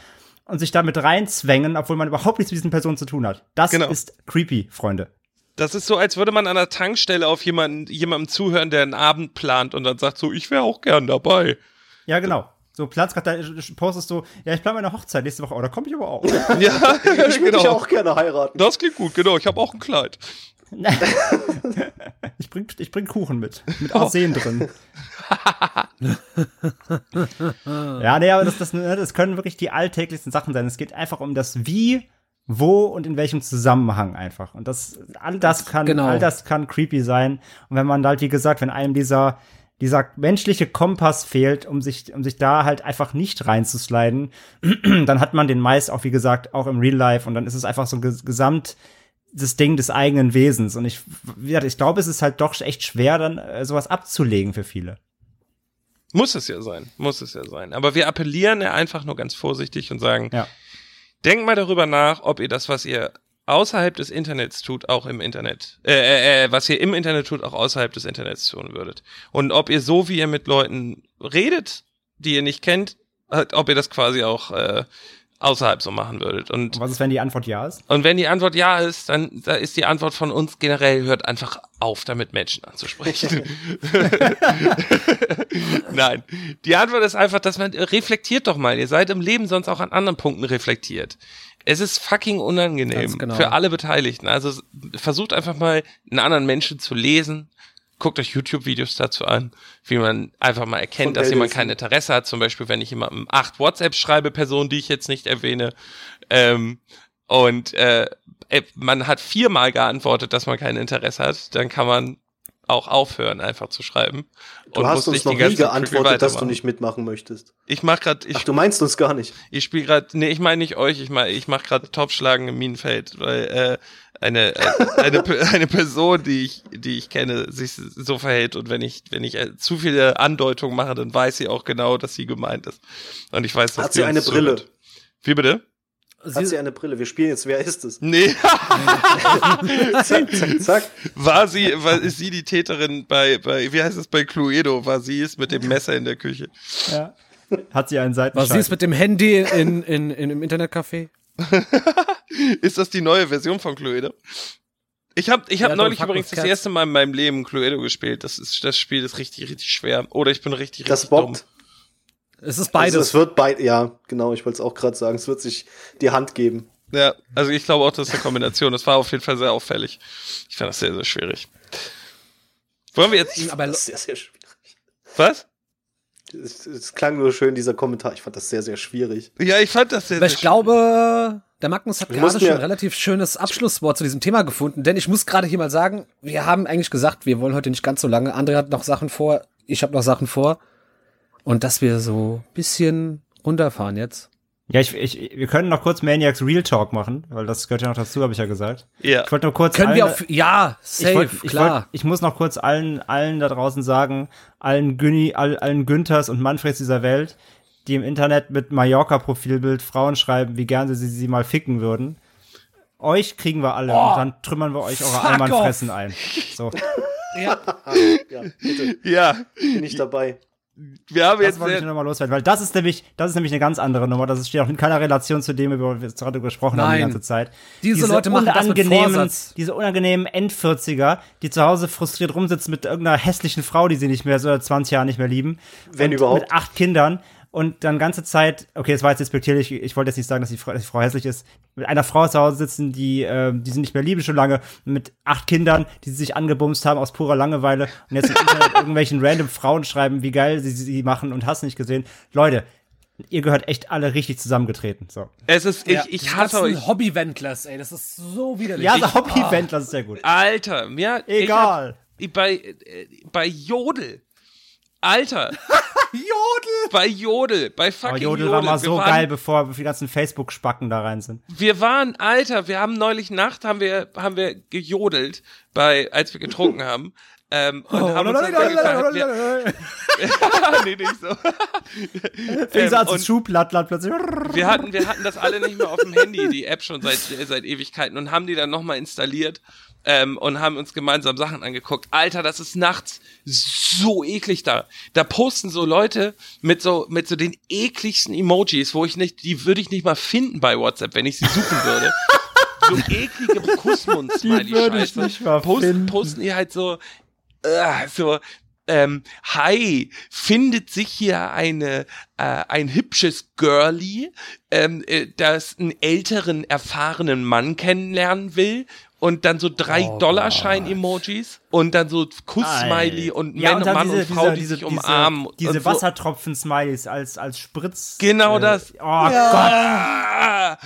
und sich damit reinzwängen, obwohl man überhaupt nichts mit diesen Personen zu tun hat. Das Genau. ist creepy, Freunde. Das ist so, als würde man an der Tankstelle auf jemanden, jemandem zuhören, der einen Abend plant und dann sagt so, ich wäre auch gern dabei. Ja, genau. So, Platz gerade, da postest du, ja, ich plane meine Hochzeit nächste Woche, oh, da komme ich aber auch. Ja, Ich würde dich genau. auch gerne heiraten. Das klingt gut, genau. Ich habe auch ein Kleid. Ich bring, ich bring Kuchen mit. Mit Arsen drin. ja, nee, aber das, das, ne, das können wirklich die alltäglichsten Sachen sein. Es geht einfach um das Wie, wo und in welchem Zusammenhang einfach. Und das, all das kann, Genau. all das kann creepy sein. Und wenn man halt, wie gesagt, wenn einem dieser, dieser menschliche Kompass fehlt, um sich, um sich da halt einfach nicht reinzusliden, dann hat man den meist auch, wie gesagt, auch im Real Life und dann ist es einfach so ein ges- Gesamt, das Ding des eigenen Wesens. Und ich, ich glaube, es ist halt doch echt schwer, dann äh, sowas abzulegen für viele. Muss es ja sein. Muss es ja sein. Aber wir appellieren ja einfach nur ganz vorsichtig und sagen, Ja. denkt mal darüber nach, ob ihr das, was ihr außerhalb des Internets tut, auch im Internet, äh, äh, äh, was ihr im Internet tut, auch außerhalb des Internets tun würdet. Und ob ihr so, wie ihr mit Leuten redet, die ihr nicht kennt, halt, ob ihr das quasi auch äh, außerhalb so machen würdet. Und was ist, wenn die Antwort ja ist? Und wenn die Antwort ja ist, dann da ist die Antwort von uns generell, hört einfach auf, damit Menschen anzusprechen. Nein. Die Antwort ist einfach, dass man reflektiert doch mal. Ihr seid im Leben sonst auch an anderen Punkten reflektiert. Es ist fucking unangenehm genau. für alle Beteiligten. Also versucht einfach mal einen anderen Menschen zu lesen. Guckt euch YouTube-Videos dazu an, wie man einfach mal Von erkennt, dass jemand kein Interesse hat. Zum Beispiel, wenn ich jemandem acht WhatsApp schreibe, Personen, die ich jetzt nicht erwähne, ähm, und äh, äh, man hat viermal geantwortet, dass man kein Interesse hat, dann kann man auch aufhören, einfach zu schreiben. Du und hast uns noch nie geantwortet, dass du nicht mitmachen möchtest. Ich mach grad, ich Ach, du meinst uns gar nicht. ich spiele gerade, nee, ich meine nicht euch, ich meine, ich mache gerade Topschlagen im Minenfeld, weil äh, eine äh, eine eine Person, die ich die ich kenne, sich so verhält und wenn ich wenn ich äh, zu viele Andeutungen mache, dann weiß sie auch genau, dass sie gemeint ist. Und ich weiß, dass Hat sie eine Brille? zuhört. Wie bitte? Hat sie eine Brille? Wir spielen jetzt, wer ist es? Nee, zack, zack, zack. war sie, war, ist sie die Täterin bei, bei, wie heißt es bei Cluedo? War sie es mit dem Messer in der Küche? Ja. Hat sie einen Was Seitenschalter? siehst mit dem Handy in, in, in, im Internetcafé? Ist das die neue Version von Cluedo? Ich habe ich hab Ja, neulich übrigens das erste Mal in meinem Leben Cluedo gespielt. Das ist das Spiel ist richtig richtig schwer. Oder ich bin richtig Das richtig bockt. Es ist Also, beides. es wird beid, ja, genau, ich wollte es auch gerade sagen. Es wird sich die Hand geben. dumm. Ja, also ich glaube auch, das ist eine Kombination. Das war auf jeden Fall sehr auffällig. Ich fand das sehr sehr schwierig. Wollen wir jetzt aber Das ist sehr, sehr schwierig. was? Es, es klang nur schön, dieser Kommentar. Ich fand das sehr, sehr schwierig. Ja, ich fand das sehr Aber sehr ich glaube, der Magnus hat gerade schon ein relativ schönes Abschlusswort zu diesem Thema gefunden, denn ich muss gerade hier mal sagen, wir haben eigentlich gesagt, wir wollen heute nicht ganz so lange. André hat noch Sachen vor, ich habe noch Sachen vor. Und dass wir so ein bisschen runterfahren jetzt. Ja, ich, ich, wir können noch kurz Maniacs Real Talk machen, weil das gehört ja noch dazu, habe ich ja gesagt. Ja. Ich wollte nur kurz Können wir allen- auf, ja, safe, ich, wollt, ich, klar. wollt, ich muss noch kurz allen, allen da draußen sagen, allen Günni, all, allen Günthers und Manfreds dieser Welt, die im Internet mit Mallorca-Profilbild Frauen schreiben, wie gern sie sie mal ficken würden. Euch kriegen wir alle und dann trümmern wir euch eure Allmannfressen ein. So, ja. Ja, bitte, Ja, bin ich dabei. Wir haben das jetzt wollte ich sehr, nur noch mal loswerden, weil das ist nämlich, das ist nämlich eine ganz andere Nummer. Das steht auch in keiner Relation zu dem, über was wir gerade gesprochen haben die Nein. ganze Zeit. Diese Leute machen das mit unangenehmen, Vorsatz. Diese unangenehmen Endvierziger, die zu Hause frustriert rumsitzen mit irgendeiner hässlichen Frau, die sie nicht mehr so seit 20 Jahren nicht mehr lieben. Wenn überhaupt. Mit acht Kindern und dann ganze Zeit, okay, das war jetzt despektierlich, ich wollte jetzt nicht sagen, dass die, Frau, dass die Frau hässlich ist, mit einer Frau zu Hause sitzen, die, äh, die sie nicht mehr lieben schon lange, mit acht Kindern, die sie sich angebumst haben aus purer Langeweile und jetzt im Internet irgendwelchen random Frauen schreiben, wie geil sie sie machen und hast nicht gesehen. Leute, ihr gehört echt alle richtig zusammengetreten. So. es ist, ich, Ja, ich hasse euch. Hobby-Wendlers, ey, das ist so widerlich. Ja, Ich- so Hobby-Event, das ist sehr gut. Alter, mir Egal. Ich hab, bei äh, bei Jodel. Alter, Jodel! bei Jodel, bei fucking Aber Jodel war mal so waren, geil, bevor die ganzen Facebook-Spacken da rein sind. Wir waren, Alter, wir haben neulich Nacht haben wir haben wir gejodelt bei als wir getrunken haben. Ähm, und haben uns dann nee, nicht so. Fing Ähm, und- Schublattland plötzlich. wir hatten, wir hatten das alle nicht mehr auf dem Handy, die App schon seit, seit Ewigkeiten und haben die dann nochmal installiert ähm, und haben uns gemeinsam Sachen angeguckt. Alter, das ist nachts so eklig da. Da posten so Leute mit so, mit so den ekligsten Emojis, wo ich nicht, die würde ich nicht mal finden bei WhatsApp, wenn ich sie suchen würde. So eklige. Die würde ich nicht mal Posten, finden. posten die halt so, äh, so, ähm, hi, findet sich hier eine, äh, ein hübsches Girlie, ähm, äh, das einen älteren, erfahrenen Mann kennenlernen will und dann so drei Oh Dollarschein-Emojis und dann so Kuss-Smiley und Ja, Männer, dann Mann diese, und Frau, diese, die diese, sich umarmen. Diese, und so. Wassertropfen-Smileys als, als Spritz. Genau äh, das. Oh Gott. Ah,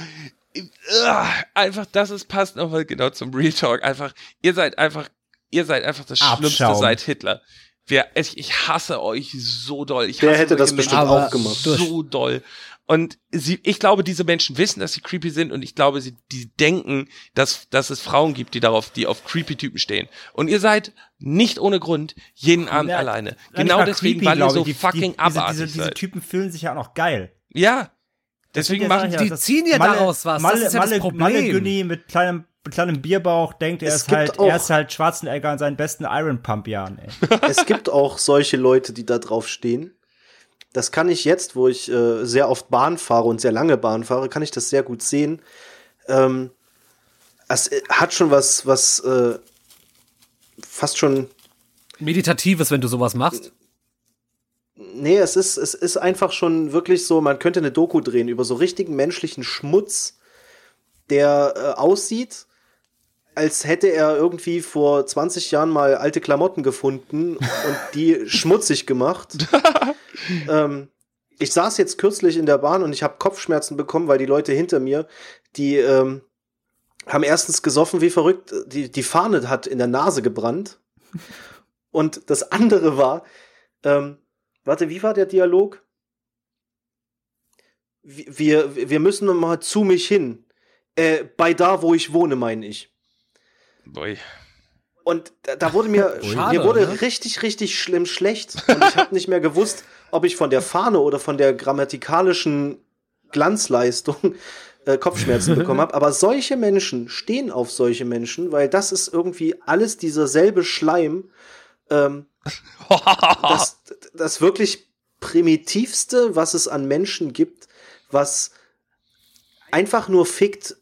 ah, einfach, das ist passt nochmal genau zum Real Talk. Einfach, ihr seid einfach, ihr seid einfach das Schlimmste Abschaum. seit Hitler. Wir, ich, ich hasse euch so doll. Ich Der hätte das solche bestimmt Menschen auch gemacht. So doll. Und sie, ich glaube, diese Menschen wissen, dass sie creepy sind und ich glaube, sie, die denken, dass, dass es Frauen gibt, die darauf, die auf creepy Typen stehen. Und ihr seid nicht ohne Grund jeden Abend Ja, alleine. Genau deswegen, creepy, weil ihr so. Die- fucking die, diese, abartig diese, diese seid. Typen fühlen sich ja auch noch geil. Ja. Deswegen machen die, ja, das- ziehen ja daraus was. Das Malle, ist ja das Malle, Problem. Malle Günni mit kleinem, kleinem Bierbauch denkt, er Es ist halt, auch- er ist halt Schwarzenegger in seinen besten Iron Pump Jahren, ey. es gibt auch solche Leute, die da drauf stehen. Das kann ich jetzt, wo ich äh, sehr oft Bahn fahre und sehr lange Bahn fahre, kann ich das sehr gut sehen. Ähm, es äh, hat schon was, was äh, fast schon. Meditatives, wenn du sowas machst. Nee, es ist, es ist einfach schon wirklich so, man könnte eine Doku drehen über so richtigen menschlichen Schmutz, der äh, aussieht, als hätte er irgendwie vor 20 Jahren mal alte Klamotten gefunden und die schmutzig gemacht. ähm, ich saß jetzt kürzlich in der Bahn und ich habe Kopfschmerzen bekommen, weil die Leute hinter mir, die ähm, haben erstens gesoffen wie verrückt, die, die Fahne hat in der Nase gebrannt. Und das andere war, ähm, warte, wie war der Dialog? Wir, wir müssen mal zu mich hin. Äh, bei da, wo ich wohne, meine ich. Boy. Und da, da wurde mir, Schade, mir wurde ne? richtig, richtig schlimm schlecht. Und ich habe nicht mehr gewusst, ob ich von der Fahne oder von der grammatikalischen Glanzleistung äh, Kopfschmerzen bekommen habe. Aber solche Menschen stehen auf solche Menschen, weil das ist irgendwie alles dieser selbe Schleim. Ähm, das, das wirklich primitivste, was es an Menschen gibt, was einfach nur fickt,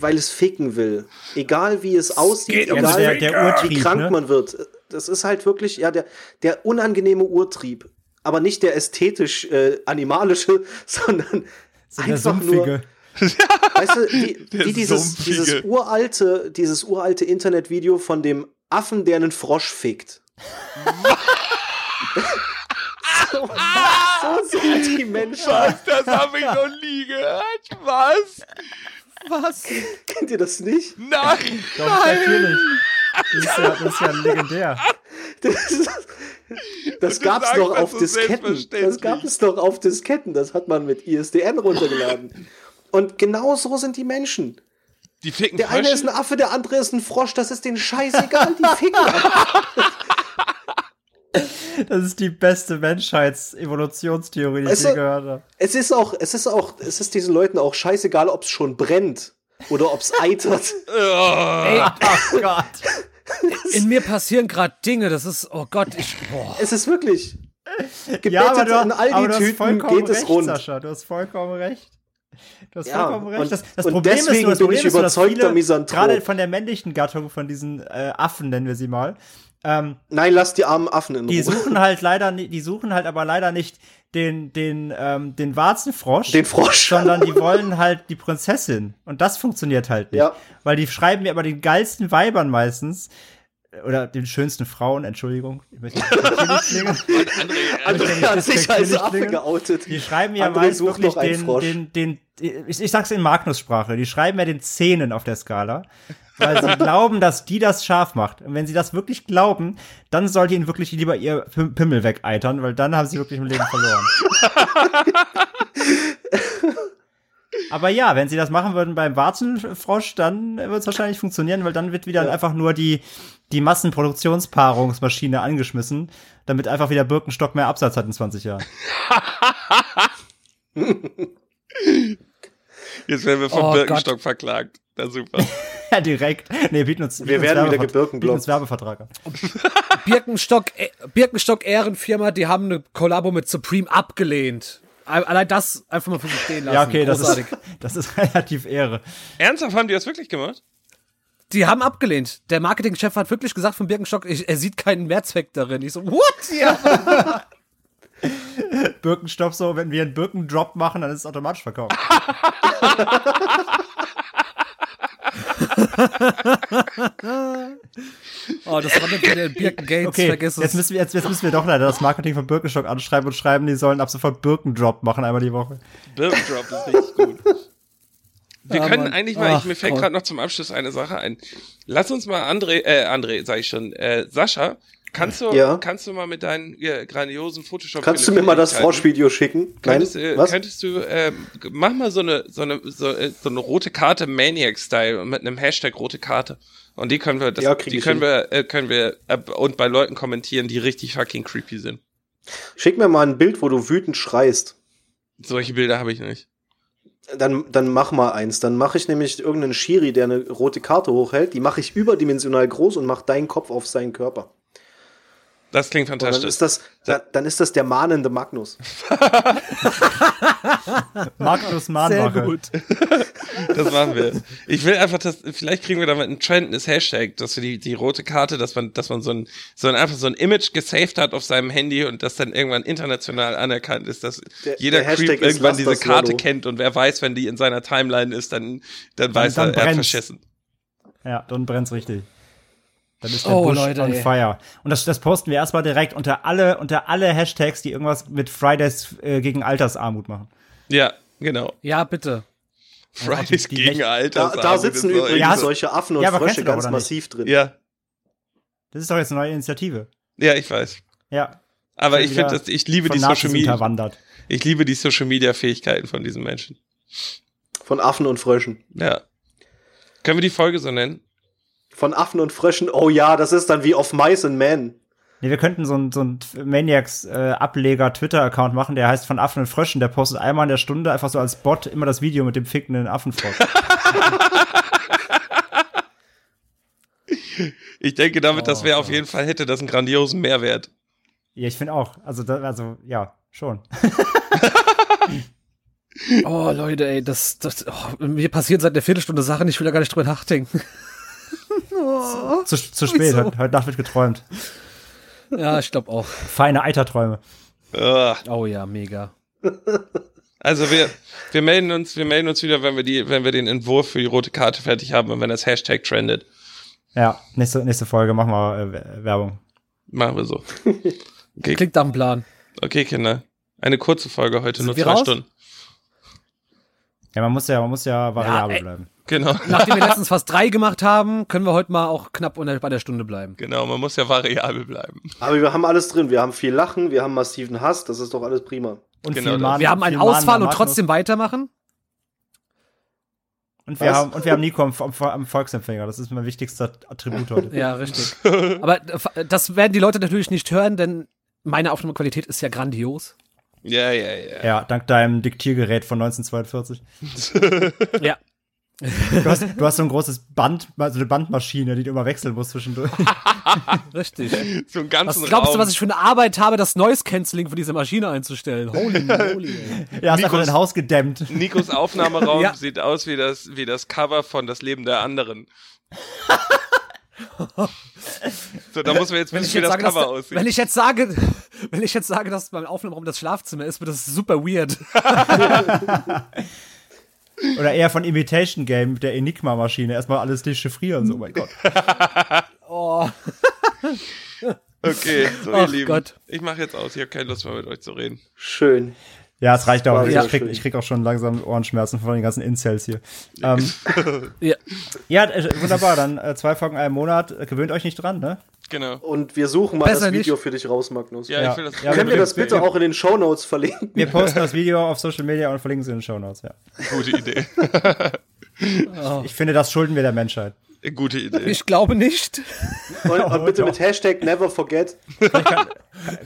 weil es ficken will. Egal wie es aussieht, geht egal der, der Urtrieb, wie krank ne? man wird. Das ist halt wirklich ja der, der unangenehme Urtrieb. Aber nicht der ästhetisch äh, animalische, sondern So einfach nur, weißt du, wie, wie dieses, dieses uralte, dieses uralte Internetvideo von dem Affen, der einen Frosch fickt. so, so sind die Menschen. Was? Das habe ich noch nie gehört. Was? Was? Kennt ihr das nicht? Nein. Doch, natürlich. Das ist, ja, das ist ja legendär. Das, ist, das sagst noch das auf so Disketten. Das gab es noch auf Disketten. Das hat man mit ISDN runtergeladen. Und genau so sind die Menschen. Die ficken Der eine ist ein Affe, der andere ist ein Frosch. Das ist denen scheißegal. Die ficken. Das ist die beste Menschheitsevolutionstheorie, die ich Weißt je gehört habe. Es ist auch, es ist auch, es ist diesen Leuten auch scheißegal, ob es schon brennt oder ob es eitert. Ey, Ach Gott. in mir passieren gerade Dinge, das ist, oh Gott, ich, boah. Es ist wirklich. Gebettet Ja, aber du, in hast Aldi-Tüten vollkommen geht es recht, rund. Sascha. Du hast vollkommen recht. Du hast Ja, vollkommen recht. und- das, das und Problem ist deswegen nur, das bin Problem ich ist nur, dass überzeugter viele, Misanthrop. gerade von der männlichen Gattung, von diesen äh, Affen, nennen wir sie mal, ähm, Nein, lass die armen Affen in die Ruhe. suchen halt leider, die suchen halt aber leider nicht den, den, ähm, den Warzenfrosch, Den Frosch. sondern die wollen halt die Prinzessin. Und das funktioniert halt nicht. Ja. Weil die schreiben mir aber den geilsten Weibern meistens, äh, oder den schönsten Frauen, Entschuldigung. Ich möchte nicht. André hat sich als Affe geoutet. Die schreiben ja André meist sucht wirklich den, Frosch. den, den, ich, ich sag's in Magnus-Sprache, die schreiben ja den Zähnen auf der Skala, weil sie glauben, dass die das scharf macht. Und wenn sie das wirklich glauben, dann sollte ihnen wirklich lieber ihr Pim- Pimmel wegeitern, weil dann haben sie wirklich im Leben verloren. Aber ja, wenn sie das machen würden beim Warzenfrosch, dann wird es wahrscheinlich funktionieren, weil dann wird wieder einfach nur die, die Massenproduktionspaarungsmaschine angeschmissen, damit einfach wieder Birkenstock mehr Absatz hat in 20 Jahren. Jetzt werden wir vom Oh Birkenstock verklagt. Na super. Ja, direkt. Nee, bieten uns, bieten uns werden wieder Werbevert- gebirkenblockt. bieten uns Werbevertrag an. Birkenstock, äh, Birkenstock Ehrenfirma, die haben eine Kollabo mit Supreme abgelehnt. Al- Allein das einfach mal für sich stehen lassen. Ja, okay, das ist, das ist relativ Ehre. Ernsthaft, haben die das wirklich gemacht? Die haben abgelehnt. Der Marketingchef hat wirklich gesagt von Birkenstock, ich, er sieht keinen Mehrzweck darin. Ich so, what? Ja. Birkenstock so, wenn wir einen Birkendrop machen, dann ist es automatisch verkauft. Oh, das war wieder den Birken Gates, Okay, vergiss jetzt es. müssen, wir, jetzt, jetzt müssen wir doch leider das Marketing von Birkenstock anschreiben und schreiben, die sollen ab sofort Birkendrop machen, einmal die Woche. Birkendrop ist richtig gut. Wir Ja, können Mann. eigentlich mal, ich, Ach, mir fällt gerade noch zum Abschluss eine Sache ein. Lass uns mal André, äh, André, sag ich schon, äh, Sascha, kannst du, Ja. kannst du mal mit deinen ja, grandiosen Photoshop Kannst du mir mal das Froschvideo schicken? Könntest, äh, Was? könntest du, ähm, mach mal so eine, so eine, so, äh, so eine rote Karte Maniac-Style mit einem Hashtag rote Karte. Und die können wir, das, Ja, die können hin. wir, äh, können wir, äh, und bei Leuten kommentieren, die richtig fucking creepy sind. Schick mir mal ein Bild, wo du wütend schreist. Solche Bilder habe ich nicht. Dann, dann mach mal eins. Dann mache ich nämlich irgendeinen Schiri, der eine rote Karte hochhält. Die mache ich überdimensional groß und mach deinen Kopf auf seinen Körper. Das klingt Und dann fantastisch. ist das, da, dann ist das der mahnende Magnus. Magnus Sehr Mahnwache. gut. Das machen wir. Ich will einfach, dass, vielleicht kriegen wir damit einen Trend, das Hashtag, dass wir die, die rote Karte, dass man, dass man so ein, so ein, einfach so ein Image gesaved hat auf seinem Handy und das dann irgendwann international anerkannt ist, dass Der- jeder der Hashtag Creep irgendwann diese Karte Lolo. kennt und wer weiß, wenn die in seiner Timeline ist, dann, dann weiß dann er, er hat verschissen. Ja, dann brennt's richtig. Dann ist der Oh, Busch Leute, on ey. fire. Und das, das posten wir erstmal direkt unter alle, unter alle Hashtags, die irgendwas mit Fridays äh, gegen Altersarmut machen. Ja, genau. Ja, bitte. Fridays die- die gegen Lech- Da, Altersarmut. da sitzen übrigens Ja, solche Affen und Ja, Frösche ganz massiv drin. Ja, Das ist doch jetzt eine neue Initiative. ja, ich weiß. Ja. Aber Schon ich finde, ich liebe die Social Media. unterwandert. Ich liebe die Social Media Fähigkeiten von diesen Menschen. Von Affen und Fröschen. Ja. Können wir die Folge so nennen? Von Affen und Fröschen. Oh ja, das ist dann wie auf Mice and Men. Nee, wir könnten so ein, so ein Maniacs-Ableger-Twitter-Account machen, der heißt von Affen und Fröschen. Der postet einmal in der Stunde einfach so als Bot immer das Video mit dem fickenden Affenfrosch. Ich denke damit, das Oh, wäre auf jeden Fall, hätte das einen grandiosen Mehrwert. ja, ich finde auch. Also, da, also, ja, schon. Oh, Leute, ey, das, das, oh, mir passiert seit einer Viertelstunde Sachen, ich will da gar nicht drüber nachdenken. Zu, zu spät. Heute, heute Nacht wird geträumt. Ja, ich glaube auch. Feine Eiterträume. Ugh. Oh ja, mega. Also wir, wir melden uns, wir melden uns wieder, wenn wir die, wenn wir den Entwurf für die rote Karte fertig haben und wenn das Hashtag trendet. Ja, nächste, nächste Folge machen wir äh, Werbung. Machen wir so. Okay, Klingt dem Plan. okay, Kinder. Eine kurze Folge heute, Sind nur zwei raus? Stunden. Ja, man muss ja, man muss ja variabel ey. bleiben. Genau. Nachdem wir letztens fast drei gemacht haben, können wir heute mal auch knapp unter, bei der Stunde bleiben. Genau, man muss ja variabel bleiben. Aber wir haben alles drin. Wir haben viel Lachen, wir haben massiven Hass. Das ist doch alles prima. Und Genau. Mahn, Wir haben einen viel Ausfall und trotzdem weitermachen. Und wir, Was? haben, und wir haben Nico am, am, am Volksempfänger. Das ist mein wichtigster Attribut heute. Ja, richtig. Aber das werden die Leute natürlich nicht hören, denn meine Aufnahmequalität ist ja grandios. Ja, ja, ja. Ja, dank deinem Diktiergerät von 1942. Ja. Du hast, du hast so ein großes Band, so eine Bandmaschine, die du immer wechseln musst zwischendurch. Richtig. So einen Was ganzen glaubst Raum. du, was ich für eine Arbeit habe, das Noise Cancelling für diese Maschine einzustellen? Holy moly. Ja, hast einfach Nikos- dein Haus gedämmt. Nikos Aufnahmeraum Ja. sieht aus wie das, wie das Cover von Das Leben der anderen. so, da muss man jetzt Wenn wissen, ich wie jetzt das sage, dass, Cover aussieht. wenn ich jetzt sage, wenn ich jetzt sage, dass mein Aufnahmeraum das Schlafzimmer ist, wird das super weird. Oder eher von Imitation Game mit der Enigma-Maschine. Erstmal alles dechiffrieren, so, oh mein Gott. Oh. Okay, so ihr Ach Lieben. Gott. Ich mache jetzt aus. Ich habe keine Lust mehr mit euch zu reden. Schön. Ja, es reicht auch. Ich, krieg, ich krieg auch schon langsam Ohrenschmerzen von den ganzen Incels hier. Ähm, Ja. ja, äh, wunderbar. Dann äh, zwei Folgen einen Monat. Gewöhnt euch nicht dran, ne? Genau. Und wir suchen mal Besser das Video nicht. für dich raus, Magnus. Ja, Ja. ich will das. Ja, Können wir das bitte wir- auch in den Shownotes verlinken? Wir posten das Video auf Social Media und verlinken es in den Show Notes, ja. Gute Idee. Ich finde, das schulden wir der Menschheit. Gute Idee. Ich glaube nicht. Und, und bitte mit Hashtag never forget.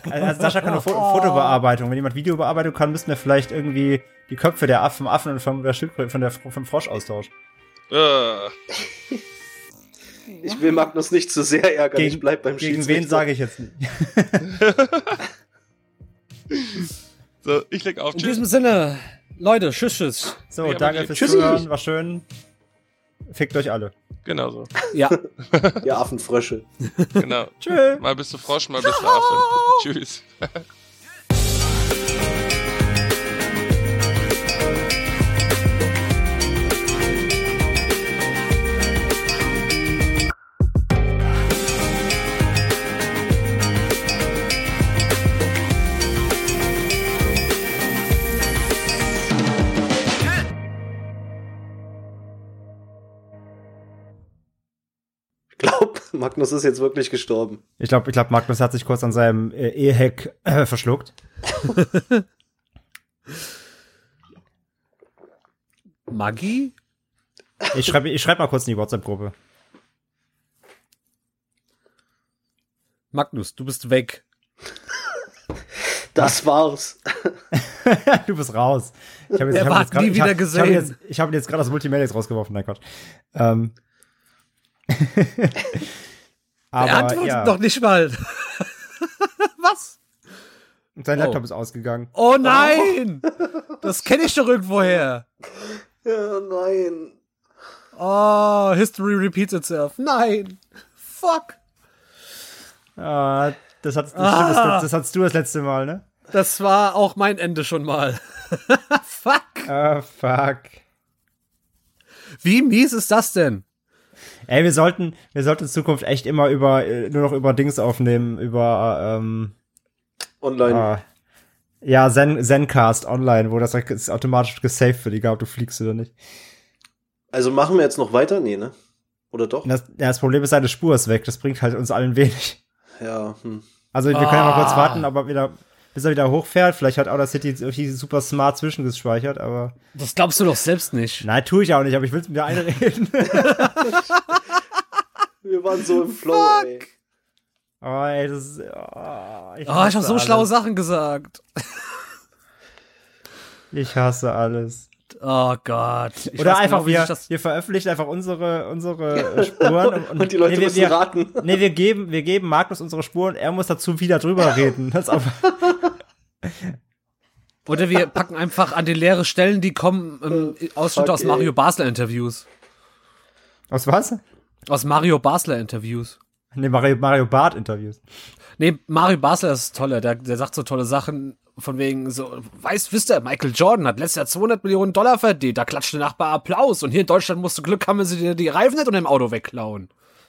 Also Sascha kann nur Fo Fotobearbeitung. Wenn jemand Videobearbeitung kann, müssten wir vielleicht irgendwie die Köpfe der Affen, Affen und vom, der Schildkröte, von der, vom Frosch austauschen. Ah, Ich will Magnus nicht zu sehr ärgern. ich bleib beim gegen Schiedsrichter. wen sage ich jetzt nicht? so, ich leg auf. In Tschüss. diesem Sinne, Leute, tschüss, tschüss. So, Ja, danke fürs Tschüssi. Zuhören. War schön. Fickt euch alle. Genau so. Ja. Ihr Affenfrösche. Genau. Tschö. Mal bist du Frosch, mal bist du Affe. Tschüss. Magnus ist jetzt wirklich gestorben. Ich glaube, ich glaub, Magnus hat sich kurz an seinem äh, Eheheck äh, verschluckt. Maggi? Ich schreibe ich schreib mal kurz in die WhatsApp-Gruppe. Magnus, du bist weg. Das war's. du bist raus. Ich habe jetzt, Er ich hab war jetzt grad- nie ich wieder hab, Ich habe gesehen. jetzt, hab jetzt gerade aus Multimedias rausgeworfen. Nein, Quatsch. Ähm. er Aber antwortet ja. noch nicht mal. Was? Und sein Oh. Laptop ist ausgegangen. Oh nein! Das kenne ich doch irgendwoher. Ja, nein. Oh, History repeats itself. Nein. Fuck. Ah, das, hat, das, Ah. stimmt, das, das hattest du das letzte Mal, ne? Das war auch mein Ende schon mal. Fuck. Ah, fuck. Wie mies ist das denn? Ey, wir sollten, wir sollten in Zukunft echt immer über, äh, nur noch über Dings aufnehmen, über, ähm, Online. ah, ja, Zen, Zencast online, wo das ist automatisch gesaved wird, egal ob du fliegst oder nicht. Also machen wir jetzt noch weiter? Nee, ne? Oder doch? Das, ja, das Problem ist, seine Spur ist weg, das bringt halt uns allen wenig. Ja, hm. Also wir können ja mal kurz Ah. warten, aber wieder, bis er wieder hochfährt. Vielleicht hat Outer City irgendwie super smart zwischengespeichert, aber. Das glaubst du doch selbst nicht. Nein, tue ich auch nicht, aber ich will es mir einreden. Wir waren so im Flow, ey. oh, ey, das ist. Oh, ich Oh, ich habe so alles. schlaue Sachen gesagt. Ich hasse alles. Oh Gott. Ich Oder weiß einfach, genau, wie wir, wir veröffentlichen einfach unsere, unsere äh, Spuren. Und, Und die Leute nee, wir, müssen wir, raten. Nee, wir geben, wir geben Magnus unsere Spuren, er muss dazu wieder drüber reden. Das ist auch, Oder wir packen einfach an die leere Stellen, die kommen, ähm, Ausschnitte Fuck, aus. Mario Basler Interviews. aus was? Aus Mario Basler Interviews. Nee, Mario, Mario Bart Interviews. Nee, Mario Basler ist toller. Der, der sagt so tolle Sachen von wegen so, weißt, wisst ihr, Michael Jordan hat letztes Jahr 200 Millionen Dollar verdient. Da klatscht der Nachbar Applaus. Und hier in Deutschland musst du Glück haben, wenn sie dir die Reifen nicht unter dem Auto wegklauen.